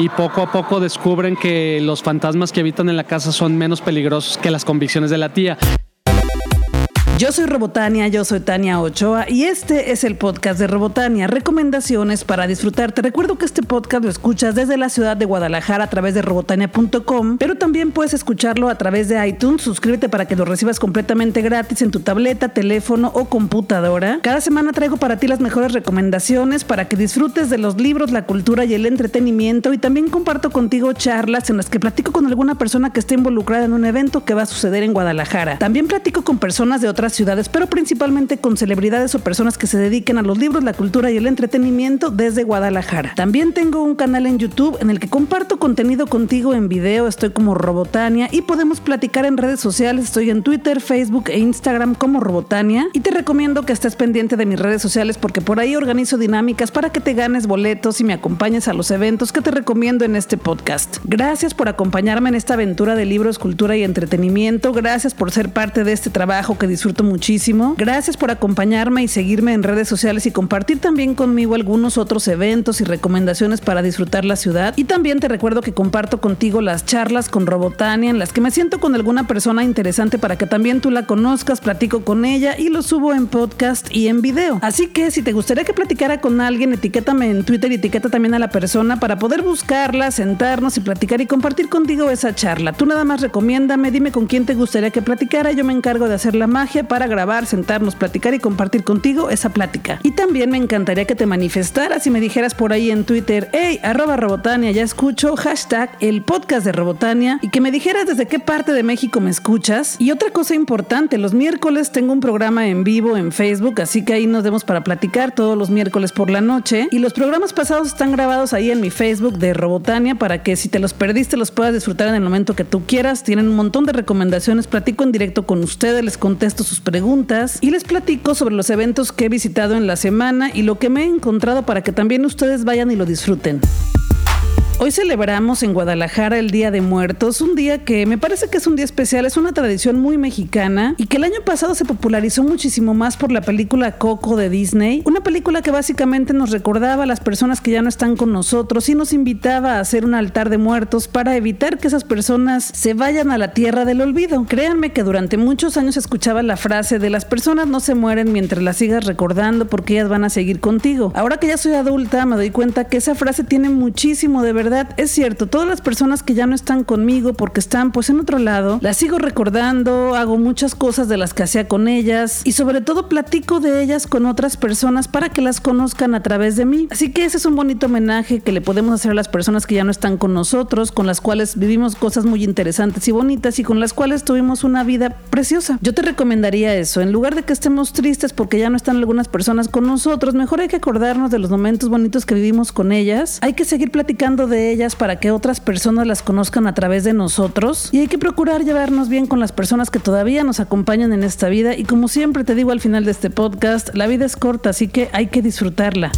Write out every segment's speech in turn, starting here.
y poco a poco descubren que los fantasmas que habitan en la casa son menos peligrosos que las convicciones de la tía. Yo soy Robotania, yo soy Tania Ochoa y este es el podcast de Robotania, recomendaciones para disfrutar. Te recuerdo que este podcast lo escuchas desde la ciudad de Guadalajara a través de robotania.com, pero también puedes escucharlo a través de iTunes. Suscríbete para que lo recibas completamente gratis en tu tableta, teléfono o computadora. Cada semana traigo para ti las mejores recomendaciones para que disfrutes de los libros, la cultura y el entretenimiento y también comparto contigo charlas en las que platico con alguna persona que esté involucrada en un evento que va a suceder en Guadalajara. También platico con personas de otras ciudades, pero principalmente con celebridades o personas que se dediquen a los libros, la cultura y el entretenimiento desde Guadalajara. También tengo un canal en YouTube en el que comparto contenido contigo en video, estoy como Robotania y podemos platicar en redes sociales, estoy en Twitter, Facebook e Instagram como Robotania y te recomiendo que estés pendiente de mis redes sociales porque por ahí organizo dinámicas para que te ganes boletos y me acompañes a los eventos que te recomiendo en este podcast. Gracias por acompañarme en esta aventura de libros, cultura y entretenimiento, gracias por ser parte de este trabajo que disfruto muchísimo. Gracias por acompañarme y seguirme en redes sociales y compartir también conmigo algunos otros eventos y recomendaciones para disfrutar la ciudad. Y también te recuerdo que comparto contigo las charlas con Robotania en las que me siento con alguna persona interesante para que también tú la conozcas, platico con ella y lo subo en podcast y en video. Así que si te gustaría que platicara con alguien, etiquétame en Twitter y etiqueta también a la persona para poder buscarla, sentarnos y platicar y compartir contigo esa charla. Tú nada más recomiéndame, dime con quién te gustaría que platicara, yo me encargo de hacer la magia para grabar, sentarnos, platicar y compartir contigo esa plática. Y también me encantaría que te manifestaras y me dijeras por ahí en Twitter, hey, Robotania, ya escucho, hashtag el podcast de Robotania y que me dijeras desde qué parte de México me escuchas. Y otra cosa importante, los miércoles tengo un programa en vivo en Facebook, así que ahí nos vemos para platicar todos los miércoles por la noche. Y los programas pasados están grabados ahí en mi Facebook de Robotania para que si te los perdiste los puedas disfrutar en el momento que tú quieras. Tienen un montón de recomendaciones, platico en directo con ustedes, les contesto sus preguntas y les platico sobre los eventos que he visitado en la semana y lo que me he encontrado para que también ustedes vayan y lo disfruten. Hoy celebramos en Guadalajara el Día de Muertos, un día que me parece que es un día especial, es una tradición muy mexicana y que el año pasado se popularizó muchísimo más por la película Coco de Disney, una película que básicamente nos recordaba a las personas que ya no están con nosotros y nos invitaba a hacer un altar de muertos para evitar que esas personas se vayan a la tierra del olvido. Créanme que durante muchos años escuchaba la frase de las personas no se mueren mientras las sigas recordando porque ellas van a seguir contigo. Ahora que ya soy adulta me doy cuenta que esa frase tiene muchísimo de verdad es cierto, todas las personas que ya no están conmigo porque están pues en otro lado, las sigo recordando, hago muchas cosas de las que hacía con ellas y sobre todo platico de ellas con otras personas para que las conozcan a través de mí. Así que ese es un bonito homenaje que le podemos hacer a las personas que ya no están con nosotros, con las cuales vivimos cosas muy interesantes y bonitas y con las cuales tuvimos una vida preciosa. Yo te recomendaría eso, en lugar de que estemos tristes porque ya no están algunas personas con nosotros, mejor hay que acordarnos de los momentos bonitos que vivimos con ellas, hay que seguir platicando de ellas para que otras personas las conozcan a través de nosotros y hay que procurar llevarnos bien con las personas que todavía nos acompañan en esta vida y como siempre te digo al final de este podcast, la vida es corta, así que hay que disfrutarla.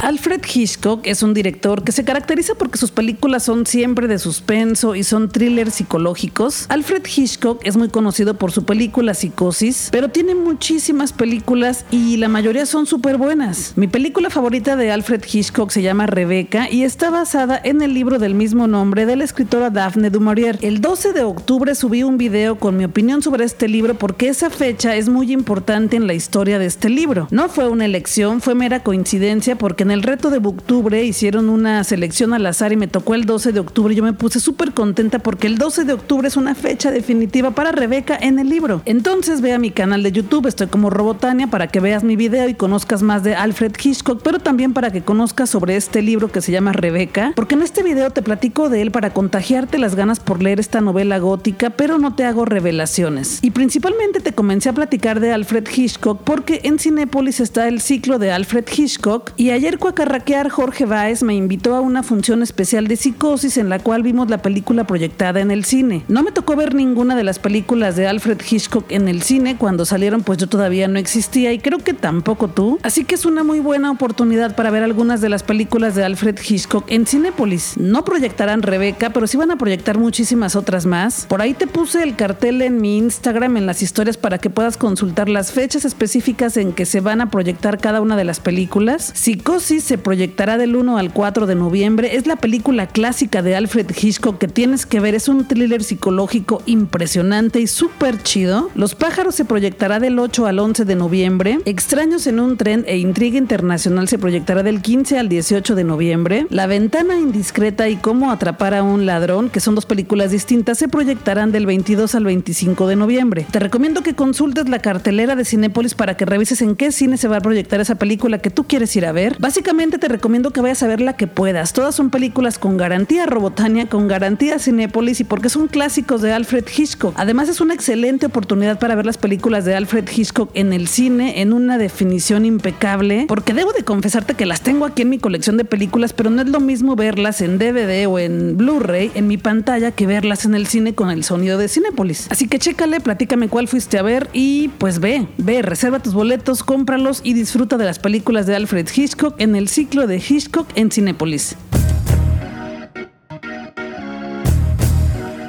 Alfred Hitchcock es un director que se caracteriza porque sus películas son siempre de suspenso y son thrillers psicológicos. Alfred Hitchcock es muy conocido por su película Psicosis, pero tiene muchísimas películas y la mayoría son súper buenas. Mi película favorita de Alfred Hitchcock se llama Rebeca y está basada en el libro del mismo nombre de la escritora Daphne du Maurier. El 12 de octubre subí un video con mi opinión sobre este libro porque esa fecha es muy importante en la historia de este libro. No fue una elección, fue mera coincidencia porque en el reto de octubre hicieron una selección al azar y me tocó el 12 de octubre. Yo me puse súper contenta porque el 12 de octubre es una fecha definitiva para Rebeca en el libro. Entonces ve a mi canal de YouTube, estoy como Robotania, para que veas mi video y conozcas más de Alfred Hitchcock, pero también para que conozcas sobre este libro que se llama Rebeca, porque en este video te platico de él para contagiarte las ganas por leer esta novela gótica, pero no te hago revelaciones. Y principalmente te comencé a platicar de Alfred Hitchcock porque en Cinépolis está el ciclo de Alfred Hitchcock y ayer a carraquear, Jorge Báez me invitó a una función especial de psicosis en la cual vimos la película proyectada en el cine. No me tocó ver ninguna de las películas de Alfred Hitchcock en el cine cuando salieron, pues yo todavía no existía y creo que tampoco tú. Así que es una muy buena oportunidad para ver algunas de las películas de Alfred Hitchcock en Cinépolis. No proyectarán Rebeca, pero sí van a proyectar muchísimas otras más. Por ahí te puse el cartel en mi Instagram en las historias para que puedas consultar las fechas específicas en que se van a proyectar cada una de las películas. Psicosis se proyectará del 1 al 4 de noviembre. Es la película clásica de Alfred Hitchcock que tienes que ver. Es un thriller psicológico impresionante y súper chido. Los pájaros se proyectará del 8 al 11 de noviembre. Extraños en un tren e Intriga Internacional se proyectará del 15 al 18 de noviembre. La ventana indiscreta y cómo atrapar a un ladrón, que son dos películas distintas, se proyectarán del 22 al 25 de noviembre. Te recomiendo que consultes la cartelera de Cinépolis para que revises en qué cine se va a proyectar esa película que tú quieres ir a ver. Básicamente te recomiendo que vayas a ver la que puedas. Todas son películas con garantía Robotania, con garantía Cinépolis y porque son clásicos de Alfred Hitchcock. Además es una excelente oportunidad para ver las películas de Alfred Hitchcock en el cine en una definición impecable, porque debo de confesarte que las tengo aquí en mi colección de películas, pero no es lo mismo verlas en DVD o en Blu-ray en mi pantalla que verlas en el cine con el sonido de Cinépolis. Así que chécale, platícame cuál fuiste a ver y pues ve, ve, reserva tus boletos, cómpralos y disfruta de las películas de Alfred Hitchcock el ciclo de Hitchcock en Cinépolis.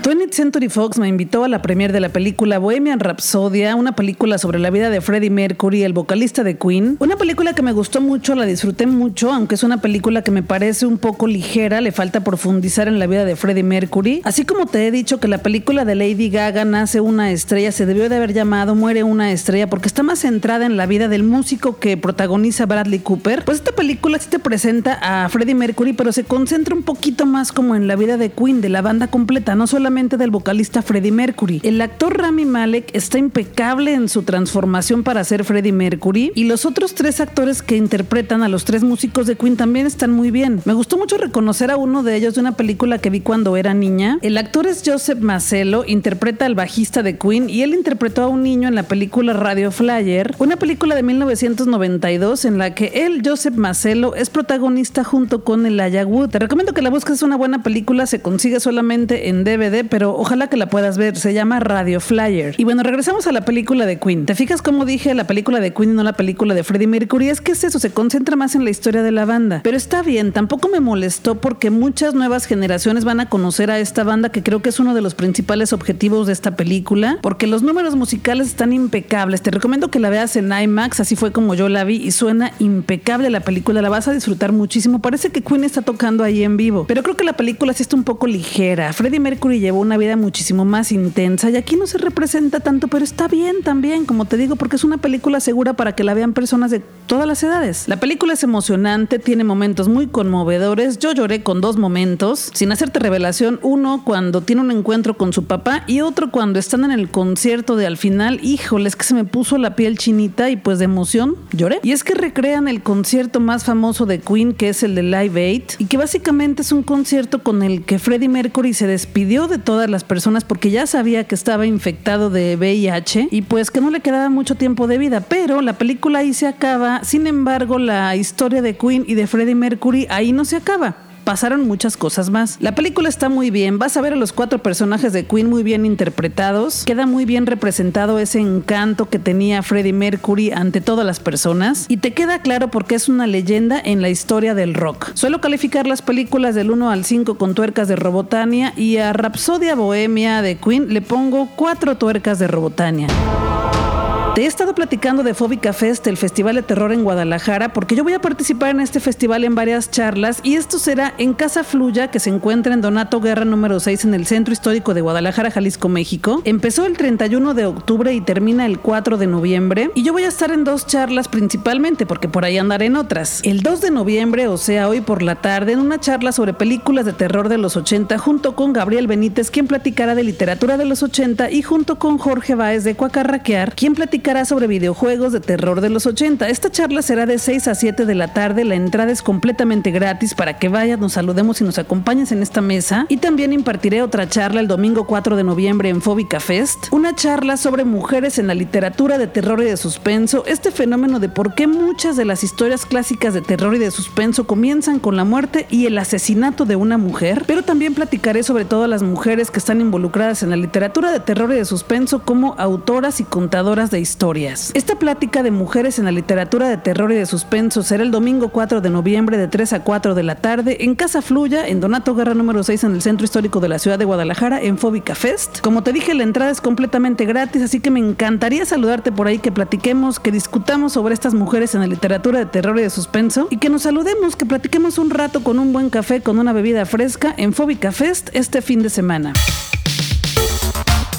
20th Century Fox me invitó a la premiere de la película Bohemian Rhapsodia, una película sobre la vida de Freddie Mercury, el vocalista de Queen. Una película que me gustó mucho, la disfruté mucho, aunque es una película que me parece un poco ligera, le falta profundizar en la vida de Freddie Mercury. Así como te he dicho que la película de Lady Gaga nace una estrella, se debió de haber llamado Muere una estrella porque está más centrada en la vida del músico que protagoniza Bradley Cooper. Pues esta película sí te presenta a Freddie Mercury, pero se concentra un poquito más como en la vida de Queen, de la banda completa, no solamente del vocalista Freddie Mercury. El actor Rami Malek está impecable en su transformación para ser Freddie Mercury y los otros tres actores que interpretan a los tres músicos de Queen también están muy bien. Me gustó mucho reconocer a uno de ellos de una película que vi cuando era niña. El actor es Joseph Macello, interpreta al bajista de Queen y él interpretó a un niño en la película Radio Flyer, una película de 1992 en la que él, Joseph Macello, es protagonista junto con Elijah Wood. Te recomiendo que la busques, es una buena película, se consigue solamente en DVD, pero ojalá que la puedas ver. Se llama Radio Flyer. Y bueno, regresamos a la película de Queen. ¿Te fijas cómo dije la película de Queen y no la película de Freddie Mercury? Es que es eso, se concentra más en la historia de la banda. Pero está bien, tampoco me molestó porque muchas nuevas generaciones van a conocer a esta banda que creo que es uno de los principales objetivos de esta película, porque los números musicales están impecables. Te recomiendo que la veas en IMAX, así fue como yo la vi y suena impecable la película, la vas a disfrutar muchísimo. Parece que Queen está tocando ahí en vivo, pero creo que la película sí está un poco ligera. Freddie Mercury llevó una vida muchísimo más intensa y aquí no se representa tanto, pero está bien también, como te digo, porque es una película segura para que la vean personas de todas las edades. La película es emocionante, tiene momentos muy conmovedores. Yo lloré con dos momentos, sin hacerte revelación, uno cuando tiene un encuentro con su papá y otro cuando están en el concierto de al final, híjole, es que se me puso la piel chinita y pues de emoción lloré. Y es que recrean el concierto más famoso de Queen, que es el de Live Aid, y que básicamente es un concierto con el que Freddie Mercury se despidió de todas las personas porque ya sabía que estaba infectado de VIH y pues que no le quedaba mucho tiempo de vida. Pero la película ahí se acaba. Sin embargo, la historia de Queen y de Freddie Mercury ahí no se acaba pasaron muchas cosas más. La película está muy bien, vas a ver a los cuatro personajes de Queen muy bien interpretados, queda muy bien representado ese encanto que tenía Freddie Mercury ante todas las personas y te queda claro por qué es una leyenda en la historia del rock. Suelo calificar las películas del 1 al 5 con tuercas de Robotania y a Rapsodia Bohemia de Queen le pongo cuatro tuercas de Robotania. Te he estado platicando de Fóbica Fest, el Festival de Terror en Guadalajara, porque yo voy a participar en este festival en varias charlas y esto será en Casa Fluya, que se encuentra en Donato Guerra número 6 en el Centro Histórico de Guadalajara, Jalisco, México. Empezó el 31 de octubre y termina el 4 de noviembre y yo voy a estar en dos charlas principalmente, porque por ahí andaré en otras. El 2 de noviembre, o sea, hoy por la tarde, en una charla sobre películas de terror de los 80 junto con Gabriel Benítez, quien platicará de literatura de los 80 y junto con Jorge Báez de Cuacarraquear, quien platicará sobre videojuegos de terror de los 80. Esta charla será de 6 a 7 de la tarde. La entrada es completamente gratis para que vayas, nos saludemos y nos acompañes en esta mesa. Y también impartiré otra charla el domingo 4 de noviembre en Fóbica Fest. Una charla sobre mujeres en la literatura de terror y de suspenso. Este fenómeno de por qué muchas de las historias clásicas de terror y de suspenso comienzan con la muerte y el asesinato de una mujer. Pero también platicaré sobre todas las mujeres que están involucradas en la literatura de terror y de suspenso como autoras y contadoras de historias historias. Esta plática de mujeres en la literatura de terror y de suspenso será el domingo 4 de noviembre de 3 a 4 de la tarde en Casa Fluya, en Donato Guerra número 6 en el centro histórico de la ciudad de Guadalajara, en Fóbica Fest. Como te dije, la entrada es completamente gratis, así que me encantaría saludarte por ahí, que platiquemos, que discutamos sobre estas mujeres en la literatura de terror y de suspenso y que nos saludemos, que platiquemos un rato con un buen café, con una bebida fresca en Fóbica Fest este fin de semana.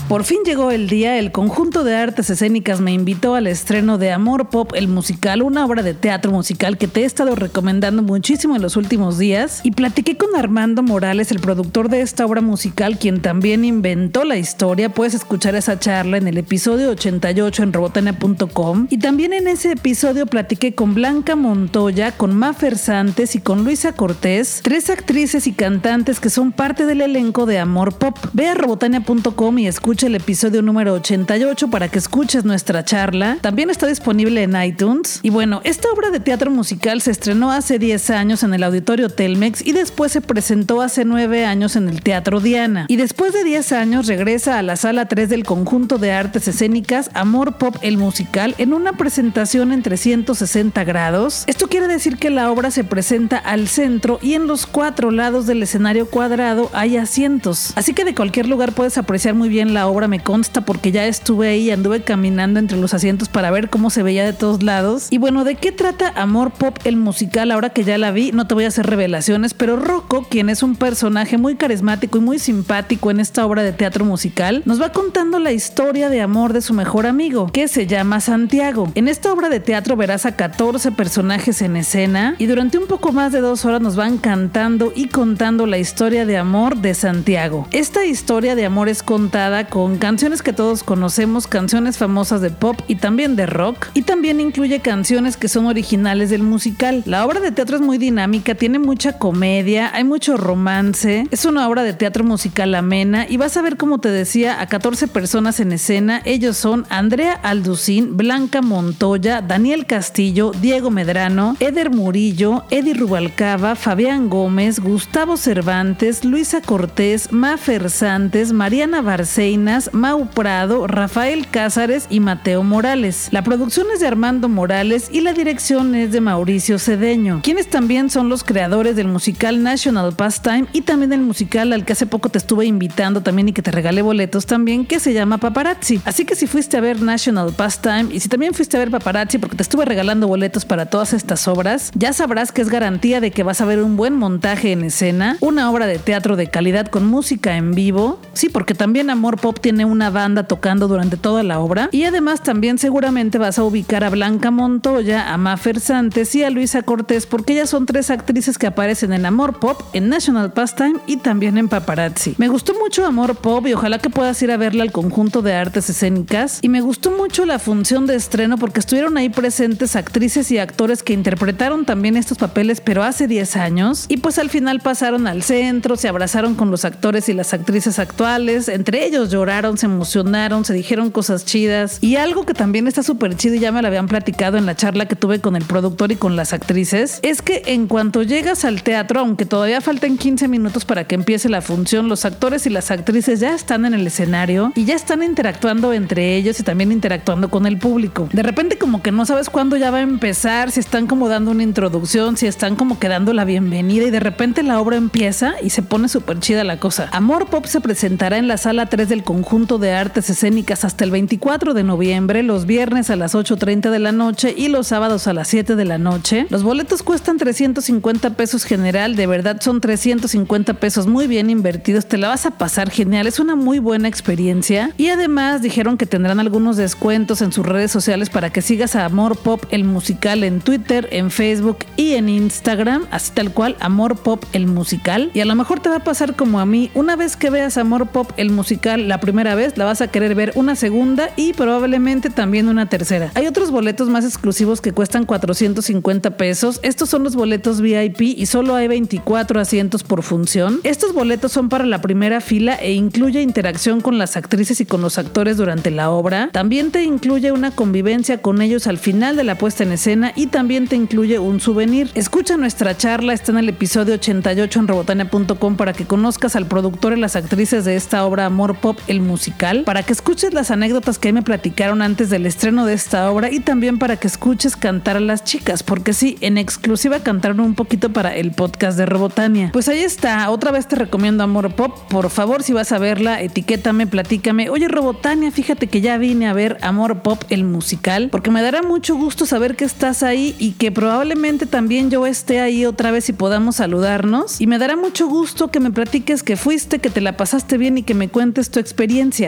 Por fin llegó el día, el conjunto de artes escénicas me invitó al estreno de Amor Pop, el musical, una obra de teatro musical que te he estado recomendando muchísimo en los últimos días. Y platiqué con Armando Morales, el productor de esta obra musical, quien también inventó la historia. Puedes escuchar esa charla en el episodio 88 en robotania.com. Y también en ese episodio platiqué con Blanca Montoya, con Mafer Santes y con Luisa Cortés, tres actrices y cantantes que son parte del elenco de Amor Pop. Ve a robotania.com y escucha el episodio número 88 para que escuches nuestra charla. También está disponible en iTunes. Y bueno, esta obra de teatro musical se estrenó hace 10 años en el Auditorio Telmex y después se presentó hace 9 años en el Teatro Diana. Y después de 10 años regresa a la sala 3 del conjunto de artes escénicas Amor Pop el Musical en una presentación en 360 grados. Esto quiere decir que la obra se presenta al centro y en los cuatro lados del escenario cuadrado hay asientos. Así que de cualquier lugar puedes apreciar muy bien la obra me consta porque ya estuve ahí, anduve caminando entre los asientos para ver cómo se veía de todos lados. Y bueno, ¿de qué trata Amor Pop el musical? Ahora que ya la vi, no te voy a hacer revelaciones, pero Rocco, quien es un personaje muy carismático y muy simpático en esta obra de teatro musical, nos va contando la historia de amor de su mejor amigo, que se llama Santiago. En esta obra de teatro verás a 14 personajes en escena y durante un poco más de dos horas nos van cantando y contando la historia de amor de Santiago. Esta historia de amor es contada con con canciones que todos conocemos, canciones famosas de pop y también de rock, y también incluye canciones que son originales del musical. La obra de teatro es muy dinámica, tiene mucha comedia, hay mucho romance, es una obra de teatro musical amena y vas a ver como te decía a 14 personas en escena, ellos son Andrea Alducín, Blanca Montoya, Daniel Castillo, Diego Medrano, Eder Murillo, Eddie Rubalcaba, Fabián Gómez, Gustavo Cervantes, Luisa Cortés, Mafer Santes, Mariana Barceina, Mau Prado, Rafael Cázares y Mateo Morales. La producción es de Armando Morales y la dirección es de Mauricio Cedeño, quienes también son los creadores del musical National Pastime y también el musical al que hace poco te estuve invitando también y que te regalé boletos también, que se llama Paparazzi. Así que si fuiste a ver National Pastime y si también fuiste a ver Paparazzi porque te estuve regalando boletos para todas estas obras, ya sabrás que es garantía de que vas a ver un buen montaje en escena, una obra de teatro de calidad con música en vivo, sí, porque también Amor Pop tiene una banda tocando durante toda la obra. Y además también seguramente vas a ubicar a Blanca Montoya, a Mafer Santes y a Luisa Cortés porque ellas son tres actrices que aparecen en Amor Pop, en National Pastime y también en Paparazzi. Me gustó mucho Amor Pop y ojalá que puedas ir a verla al conjunto de artes escénicas. Y me gustó mucho la función de estreno porque estuvieron ahí presentes actrices y actores que interpretaron también estos papeles pero hace 10 años. Y pues al final pasaron al centro, se abrazaron con los actores y las actrices actuales, entre ellos lloraron se emocionaron, se dijeron cosas chidas. Y algo que también está súper chido y ya me lo habían platicado en la charla que tuve con el productor y con las actrices, es que en cuanto llegas al teatro, aunque todavía faltan 15 minutos para que empiece la función, los actores y las actrices ya están en el escenario y ya están interactuando entre ellos y también interactuando con el público. De repente como que no sabes cuándo ya va a empezar, si están como dando una introducción, si están como que dando la bienvenida y de repente la obra empieza y se pone súper chida la cosa. Amor Pop se presentará en la sala 3 del conjunto de artes escénicas hasta el 24 de noviembre, los viernes a las 8.30 de la noche y los sábados a las 7 de la noche. Los boletos cuestan 350 pesos general, de verdad son 350 pesos muy bien invertidos, te la vas a pasar genial, es una muy buena experiencia. Y además dijeron que tendrán algunos descuentos en sus redes sociales para que sigas a Amor Pop el musical en Twitter, en Facebook y en Instagram, así tal cual, Amor Pop el musical. Y a lo mejor te va a pasar como a mí, una vez que veas Amor Pop el musical, la primera vez, la vas a querer ver una segunda y probablemente también una tercera. Hay otros boletos más exclusivos que cuestan 450 pesos. Estos son los boletos VIP y solo hay 24 asientos por función. Estos boletos son para la primera fila e incluye interacción con las actrices y con los actores durante la obra. También te incluye una convivencia con ellos al final de la puesta en escena y también te incluye un souvenir. Escucha nuestra charla, está en el episodio 88 en robotania.com para que conozcas al productor y las actrices de esta obra Amor Pop el musical, para que escuches las anécdotas que me platicaron antes del estreno de esta obra y también para que escuches cantar a las chicas, porque sí, en exclusiva cantaron un poquito para el podcast de Robotania. Pues ahí está, otra vez te recomiendo Amor Pop, por favor, si vas a verla, etiquétame, platícame. Oye, Robotania, fíjate que ya vine a ver Amor Pop, el musical, porque me dará mucho gusto saber que estás ahí y que probablemente también yo esté ahí otra vez y podamos saludarnos. Y me dará mucho gusto que me platiques que fuiste, que te la pasaste bien y que me cuentes tu experiencia.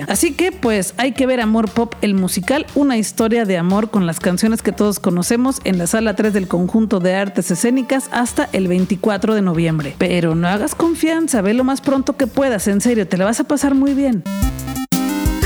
Así que pues hay que ver Amor Pop, el musical, una historia de amor con las canciones que todos conocemos en la sala 3 del conjunto de artes escénicas hasta el 24 de noviembre. Pero no hagas confianza, ve lo más pronto que puedas, en serio, te la vas a pasar muy bien.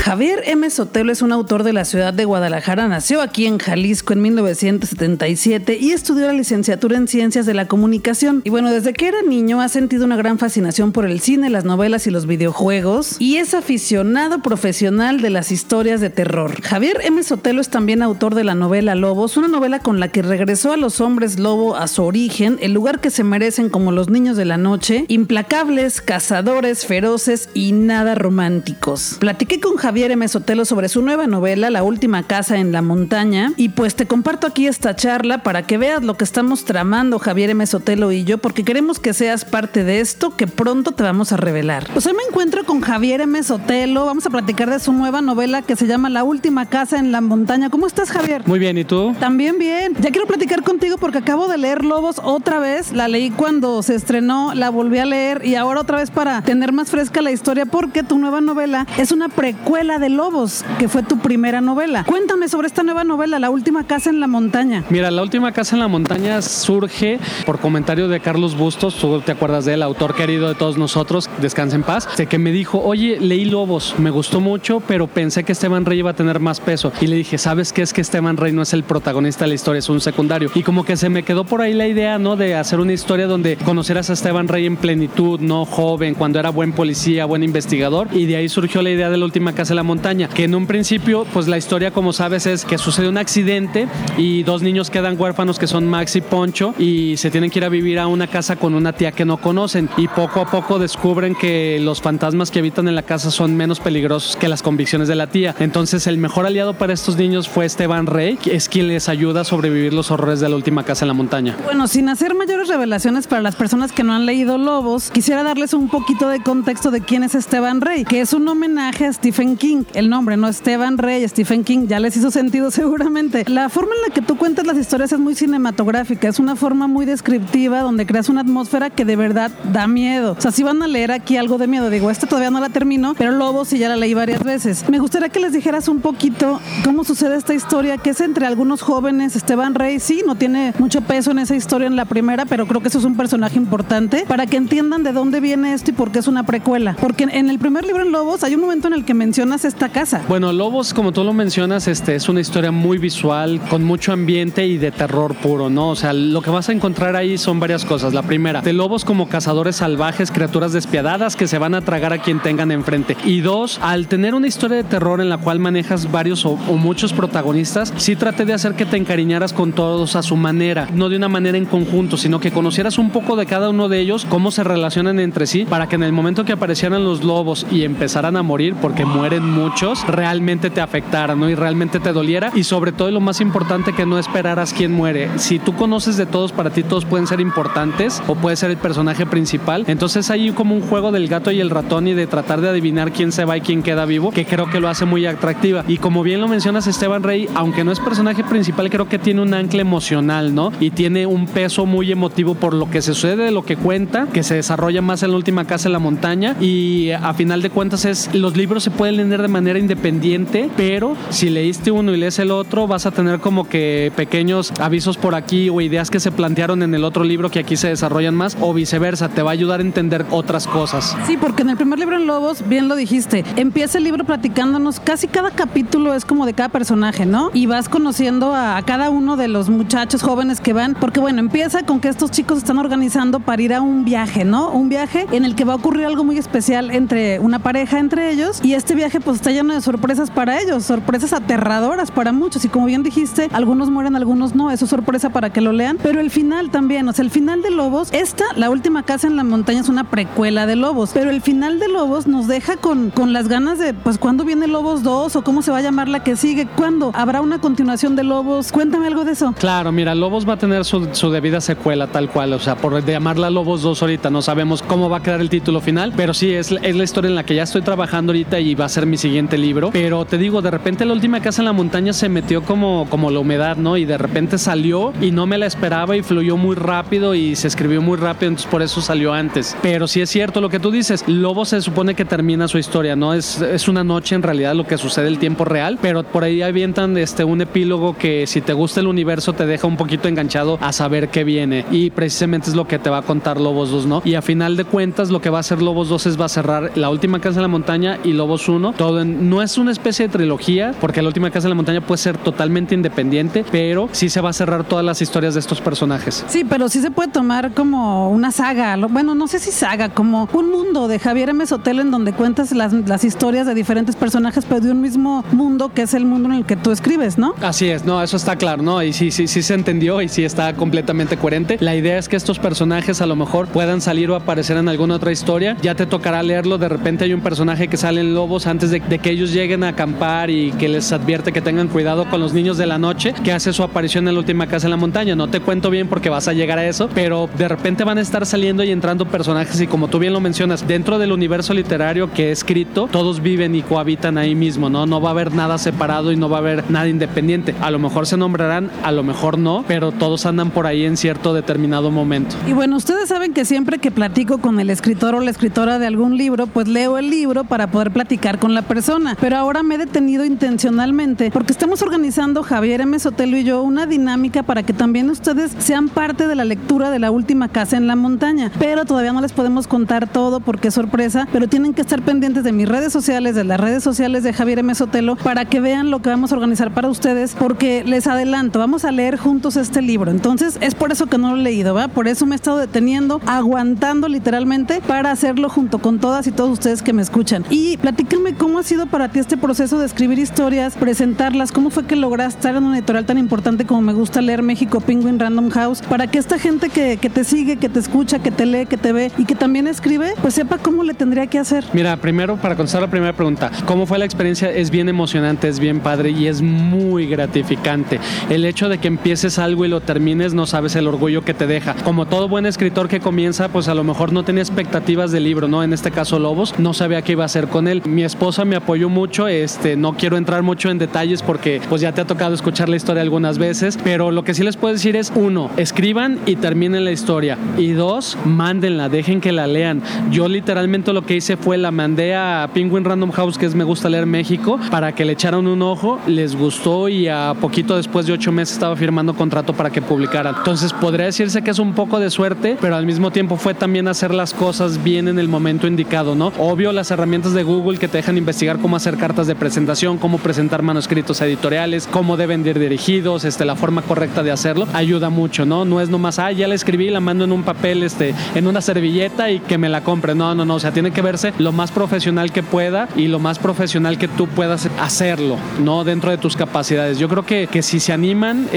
Javier M. Sotelo es un autor de la ciudad de Guadalajara. Nació aquí en Jalisco en 1977 y estudió la licenciatura en Ciencias de la Comunicación. Y bueno, desde que era niño ha sentido una gran fascinación por el cine, las novelas y los videojuegos y es aficionado profesional de las historias de terror. Javier M. Sotelo es también autor de la novela Lobos, una novela con la que regresó a los hombres lobo a su origen, el lugar que se merecen como los niños de la noche, implacables, cazadores, feroces y nada románticos. Platiqué con Javier Javier M. Sotelo sobre su nueva novela, La última casa en la montaña. Y pues te comparto aquí esta charla para que veas lo que estamos tramando Javier M. Sotelo y yo, porque queremos que seas parte de esto que pronto te vamos a revelar. Pues hoy me encuentro con Javier M. Sotelo. Vamos a platicar de su nueva novela que se llama La última casa en la montaña. ¿Cómo estás, Javier? Muy bien, ¿y tú? También bien. Ya quiero platicar contigo porque acabo de leer Lobos otra vez. La leí cuando se estrenó, la volví a leer y ahora otra vez para tener más fresca la historia porque tu nueva novela es una precuela de Lobos, que fue tu primera novela. Cuéntame sobre esta nueva novela, La última casa en la montaña. Mira, La última casa en la montaña surge por comentario de Carlos Bustos, tú te acuerdas de él, autor querido de todos nosotros, descansa en paz, de que me dijo, oye, leí Lobos, me gustó mucho, pero pensé que Esteban Rey iba a tener más peso. Y le dije, ¿sabes qué es que Esteban Rey no es el protagonista de la historia, es un secundario? Y como que se me quedó por ahí la idea, ¿no? De hacer una historia donde conocieras a Esteban Rey en plenitud, no joven, cuando era buen policía, buen investigador. Y de ahí surgió la idea de la última casa la montaña, que en un principio, pues la historia, como sabes, es que sucede un accidente y dos niños quedan huérfanos que son Max y Poncho y se tienen que ir a vivir a una casa con una tía que no conocen y poco a poco descubren que los fantasmas que habitan en la casa son menos peligrosos que las convicciones de la tía. Entonces el mejor aliado para estos niños fue Esteban Rey, es quien les ayuda a sobrevivir los horrores de la última casa en la montaña. Bueno, sin hacer mayores revelaciones para las personas que no han leído Lobos, quisiera darles un poquito de contexto de quién es Esteban Rey, que es un homenaje a Stephen King el nombre, ¿no? Esteban Rey, Stephen King, ya les hizo sentido seguramente. La forma en la que tú cuentas las historias es muy cinematográfica, es una forma muy descriptiva donde creas una atmósfera que de verdad da miedo. O sea, si van a leer aquí algo de miedo, digo, esta todavía no la termino, pero Lobos sí ya la leí varias veces. Me gustaría que les dijeras un poquito cómo sucede esta historia, que es entre algunos jóvenes. Esteban Rey, sí, no tiene mucho peso en esa historia en la primera, pero creo que eso es un personaje importante para que entiendan de dónde viene esto y por qué es una precuela. Porque en el primer libro en Lobos hay un momento en el que menciona esta casa? Bueno, Lobos, como tú lo mencionas, este, es una historia muy visual, con mucho ambiente y de terror puro, ¿no? O sea, lo que vas a encontrar ahí son varias cosas. La primera, de lobos como cazadores salvajes, criaturas despiadadas que se van a tragar a quien tengan enfrente. Y dos, al tener una historia de terror en la cual manejas varios o, muchos protagonistas, sí traté de hacer que te encariñaras con todos a su manera, no de una manera en conjunto, sino que conocieras un poco de cada uno de ellos, cómo se relacionan entre sí, para que en el momento que aparecieran los lobos y empezaran a morir, porque mueren muchos, realmente te afectara, ¿no? Y realmente te doliera. Y sobre todo, lo más importante, que no esperaras quién muere. Si tú conoces de todos, para ti todos pueden ser importantes o puede ser el personaje principal. Entonces hay como un juego del gato y el ratón y de tratar de adivinar quién se va y quién queda vivo, que creo que lo hace muy atractiva. Y como bien lo mencionas, Esteban Rey, aunque no es personaje principal, creo que tiene un ancla emocional, ¿no? Y tiene un peso muy emotivo por lo que sucede, de lo que cuenta, que se desarrolla más en la última casa en la montaña. Y a final de cuentas es, los libros se pueden de manera independiente, pero si leíste uno y lees el otro, vas a tener como que pequeños avisos por aquí o ideas que se plantearon en el otro libro que aquí se desarrollan más, o viceversa, te va a ayudar a entender otras cosas. Sí, porque en el primer libro en Lobos, bien lo dijiste, empieza el libro platicándonos, casi cada capítulo es como de cada personaje, ¿no? Y vas conociendo a, a cada uno de los muchachos jóvenes que van, porque bueno, empieza con que estos chicos están organizando para ir a un viaje, ¿no? Un viaje en el que va a ocurrir algo muy especial entre una pareja entre ellos y este viaje pues está lleno de sorpresas para ellos, sorpresas aterradoras para muchos y como bien dijiste, algunos mueren, algunos no, eso es sorpresa para que lo lean, pero el final también, o sea, el final de Lobos, esta, la última casa en la montaña es una precuela de Lobos, pero el final de Lobos nos deja con, con las ganas de, pues, ¿cuándo viene Lobos 2 o cómo se va a llamar la que sigue? ¿Cuándo? ¿Habrá una continuación de Lobos? Cuéntame algo de eso. Claro, mira, Lobos va a tener su, su debida secuela tal cual, o sea, por llamarla Lobos 2 ahorita no sabemos cómo va a quedar el título final, pero sí, es, es la historia en la que ya estoy trabajando ahorita y va a ser mi siguiente libro, pero te digo, de repente la última casa en la montaña se metió como, como la humedad, ¿no? Y de repente salió y no me la esperaba y fluyó muy rápido y se escribió muy rápido, entonces por eso salió antes. Pero sí es cierto lo que tú dices, Lobos se supone que termina su historia, ¿no? Es, es una noche en realidad lo que sucede el tiempo real, pero por ahí avientan este, un epílogo que si te gusta el universo te deja un poquito enganchado a saber qué viene y precisamente es lo que te va a contar Lobos 2, ¿no? Y a final de cuentas lo que va a hacer Lobos 2 es va a cerrar la última casa en la montaña y Lobos 1, todo en, no es una especie de trilogía, porque la última casa en la montaña puede ser totalmente independiente, pero sí se va a cerrar todas las historias de estos personajes. Sí, pero sí se puede tomar como una saga, bueno, no sé si saga, como un mundo de Javier M. Sotelo en donde cuentas las, las historias de diferentes personajes, pero de un mismo mundo que es el mundo en el que tú escribes, ¿no? Así es, no, eso está claro, ¿no? Y sí, sí, sí se entendió y sí está completamente coherente. La idea es que estos personajes a lo mejor puedan salir o aparecer en alguna otra historia. Ya te tocará leerlo, de repente hay un personaje que sale en Lobos antes de, que ellos lleguen a acampar y que les advierte que tengan cuidado con los niños de la noche, que hace su aparición en la última casa en la montaña. No te cuento bien porque vas a llegar a eso, pero de repente van a estar saliendo y entrando personajes y como tú bien lo mencionas, dentro del universo literario que he escrito, todos viven y cohabitan ahí mismo, ¿no? No va a haber nada separado y no va a haber nada independiente. A lo mejor se nombrarán, a lo mejor no, pero todos andan por ahí en cierto determinado momento. Y bueno, ustedes saben que siempre que platico con el escritor o la escritora de algún libro, pues leo el libro para poder platicar con la persona. Pero ahora me he detenido intencionalmente porque estamos organizando Javier M. Sotelo y yo una dinámica para que también ustedes sean parte de la lectura de la última casa en la montaña. Pero todavía no les podemos contar todo porque es sorpresa, pero tienen que estar pendientes de mis redes sociales, de las redes sociales de Javier M. Sotelo, para que vean lo que vamos a organizar para ustedes, porque les adelanto, vamos a leer juntos este libro. Entonces, es por eso que no lo he leído, ¿va? Por eso me he estado deteniendo, aguantando literalmente para hacerlo junto con todas y todos ustedes que me escuchan. Y platíquenme cómo ha sido para ti este proceso de escribir historias, presentarlas, cómo fue que lograste estar en una editorial tan importante como me gusta leer México Penguin Random House, para que esta gente que, que te sigue, que te escucha, que te lee, que te ve y que también escribe, pues sepa cómo le tendría que hacer. Mira, primero para contestar la primera pregunta, ¿cómo fue la experiencia? Es bien emocionante, es bien padre y es muy gratificante. El hecho de que empieces algo y lo termines, no sabes el orgullo que te deja. Como todo buen escritor que comienza, pues a lo mejor no tenía expectativas del libro, ¿no? En este caso Lobos, no sabía qué iba a hacer con él. Mi esposa me apoyó mucho, este, no quiero entrar mucho en detalles porque pues ya te ha tocado escuchar la historia algunas veces, pero lo que sí les puedo decir es, uno, escriban y terminen la historia. Y dos, mándenla, dejen que la lean. Yo literalmente lo que hice fue la mandé a Penguin Random House, que es Me Gusta Leer México, para que le echaran un ojo, les gustó y a poquito después de ocho meses estaba firmando contrato para que publicaran. Entonces podría decirse que es un poco de suerte, pero al mismo tiempo fue también hacer las cosas bien en el momento indicado, ¿no? Obvio las herramientas de Google que te dejan investigar cómo hacer cartas de presentación, cómo presentar manuscritos editoriales, cómo deben ir dirigidos, este, la forma correcta de hacerlo, ayuda mucho, ¿no? No es nomás, ah, ya la escribí, la mando en un papel, este, en una servilleta y que me la compre. No, no, no, o sea, tiene que verse lo más profesional que pueda y lo más profesional que tú puedas hacerlo, ¿no? Dentro de tus capacidades. Yo creo que, que si se animan,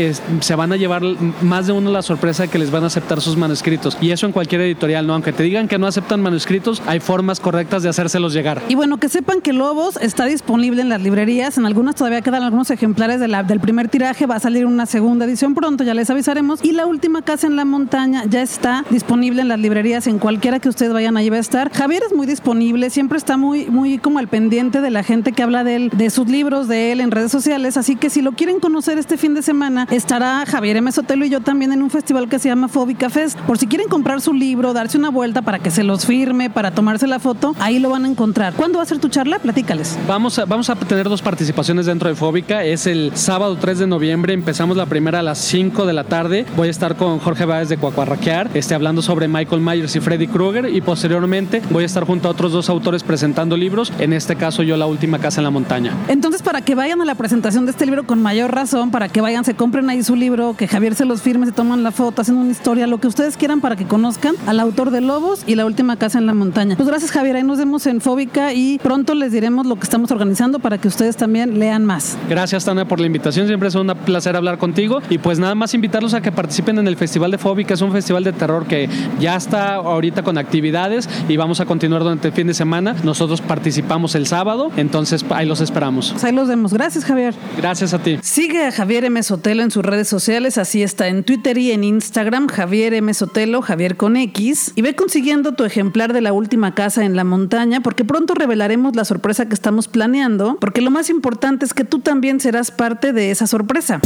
se van a llevar más de uno la sorpresa de que les van a aceptar sus manuscritos. Y eso en cualquier editorial, ¿no? Aunque te digan que no aceptan manuscritos, hay formas correctas de hacérselos llegar. Y bueno, que sepan que Lobos está disponible en las librerías, en algunas todavía quedan algunos ejemplares de la, del primer tiraje, va a salir una segunda edición pronto, ya les avisaremos. Y la última casa en la montaña ya está disponible en las librerías, en cualquiera que ustedes vayan, allí va a estar. Javier es muy disponible, siempre está muy, muy como al pendiente de la gente que habla de él, de sus libros, de él en redes sociales, así que si lo quieren conocer este fin de semana, estará Javier M. Sotelo y yo también en un festival que se llama Fóbica Fest. Por si quieren comprar su libro, darse una vuelta para que se los firme, para tomarse la foto, ahí lo van a encontrar. ¿Cuándo va a ser tu charla? Platícales. Vamos a, vamos a tener dos participaciones dentro de Fóbica. Es el sábado 3 de noviembre. Empezamos la primera a las 5 de la tarde. Voy a estar con Jorge Báez de Cuacuarraquear, este, hablando sobre Michael Myers y Freddy Krueger. Y posteriormente voy a estar junto a otros dos autores presentando libros. En este caso, yo, La Última Casa en la Montaña. Entonces, para que vayan a la presentación de este libro con mayor razón, para que vayan, se compren ahí su libro, que Javier se los firme, se toman la foto, hacen una historia, lo que ustedes quieran para que conozcan al autor de Lobos y La Última Casa en la Montaña. Pues gracias, Javier. Ahí nos vemos en Fóbica y pronto les les diremos lo que estamos organizando para que ustedes también lean más. Gracias, Tania, por la invitación. Siempre es un placer hablar contigo. Y pues nada más invitarlos a que participen en el Festival de Fobi, que es un festival de terror que ya está ahorita con actividades y vamos a continuar durante el fin de semana. Nosotros participamos el sábado, entonces ahí los esperamos. Pues ahí los vemos. Gracias, Javier. Gracias a ti. Sigue a Javier M. Sotelo en sus redes sociales, así está en Twitter y en Instagram, Javier M. Sotelo, Javier con X. Y ve consiguiendo tu ejemplar de la última casa en la montaña, porque pronto revelaremos la sorpresa que estamos planeando, porque lo más importante es que tú también serás parte de esa sorpresa.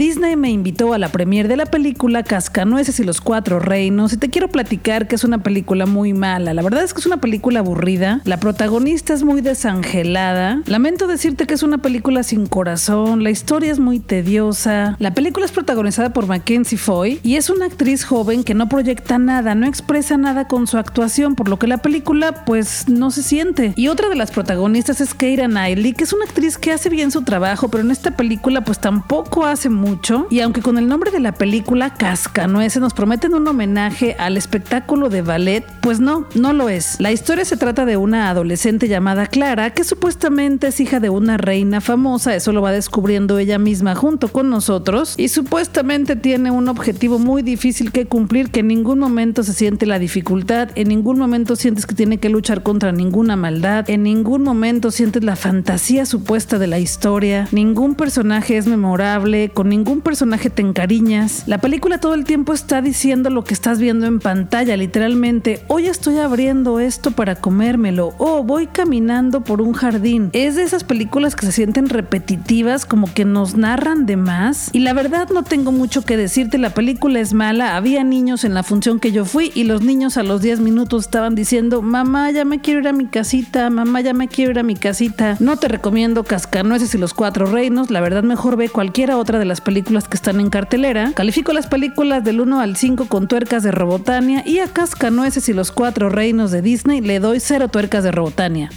Disney me invitó a la premiere de la película Cascanueces y los Cuatro Reinos y te quiero platicar que es una película muy mala. La verdad es que es una película aburrida. La protagonista es muy desangelada. Lamento decirte que es una película sin corazón. La historia es muy tediosa. La película es protagonizada por Mackenzie Foy y es una actriz joven que no proyecta nada, no expresa nada con su actuación, por lo que la película pues no se siente. Y otra de las protagonistas es Keira Knightley, que es una actriz que hace bien su trabajo, pero en esta película pues tampoco hace mucho. Y aunque con el nombre de la película Cascanueces nos prometen un homenaje al espectáculo de ballet, pues no, no lo es. La historia se trata de una adolescente llamada Clara, que supuestamente es hija de una reina famosa, eso lo va descubriendo ella misma junto con nosotros, y supuestamente tiene un objetivo muy difícil que cumplir, que en ningún momento se siente la dificultad, en ningún momento sientes que tiene que luchar contra ninguna maldad, en ningún momento sientes la fantasía supuesta de la historia, ningún personaje es memorable, con ningún personaje te encariñas. La película todo el tiempo está diciendo lo que estás viendo en pantalla, literalmente. Hoy estoy abriendo esto para comérmelo. O voy caminando por un jardín. Es de esas películas que se sienten repetitivas, como que nos narran de más. Y la verdad no tengo mucho que decirte, la película es mala. Había niños en la función que yo fui y los niños a los 10 minutos estaban diciendo, mamá, ya me quiero ir a mi casita, mamá, ya me quiero ir a mi casita. No te recomiendo Cascanueces y los Cuatro Reinos, la verdad mejor ve cualquiera otra de las películas que están en cartelera. Califico las películas del 1 al 5 con tuercas de Robotania y a Cascanueces y los Cuatro Reinos de Disney le doy cero tuercas de Robotania.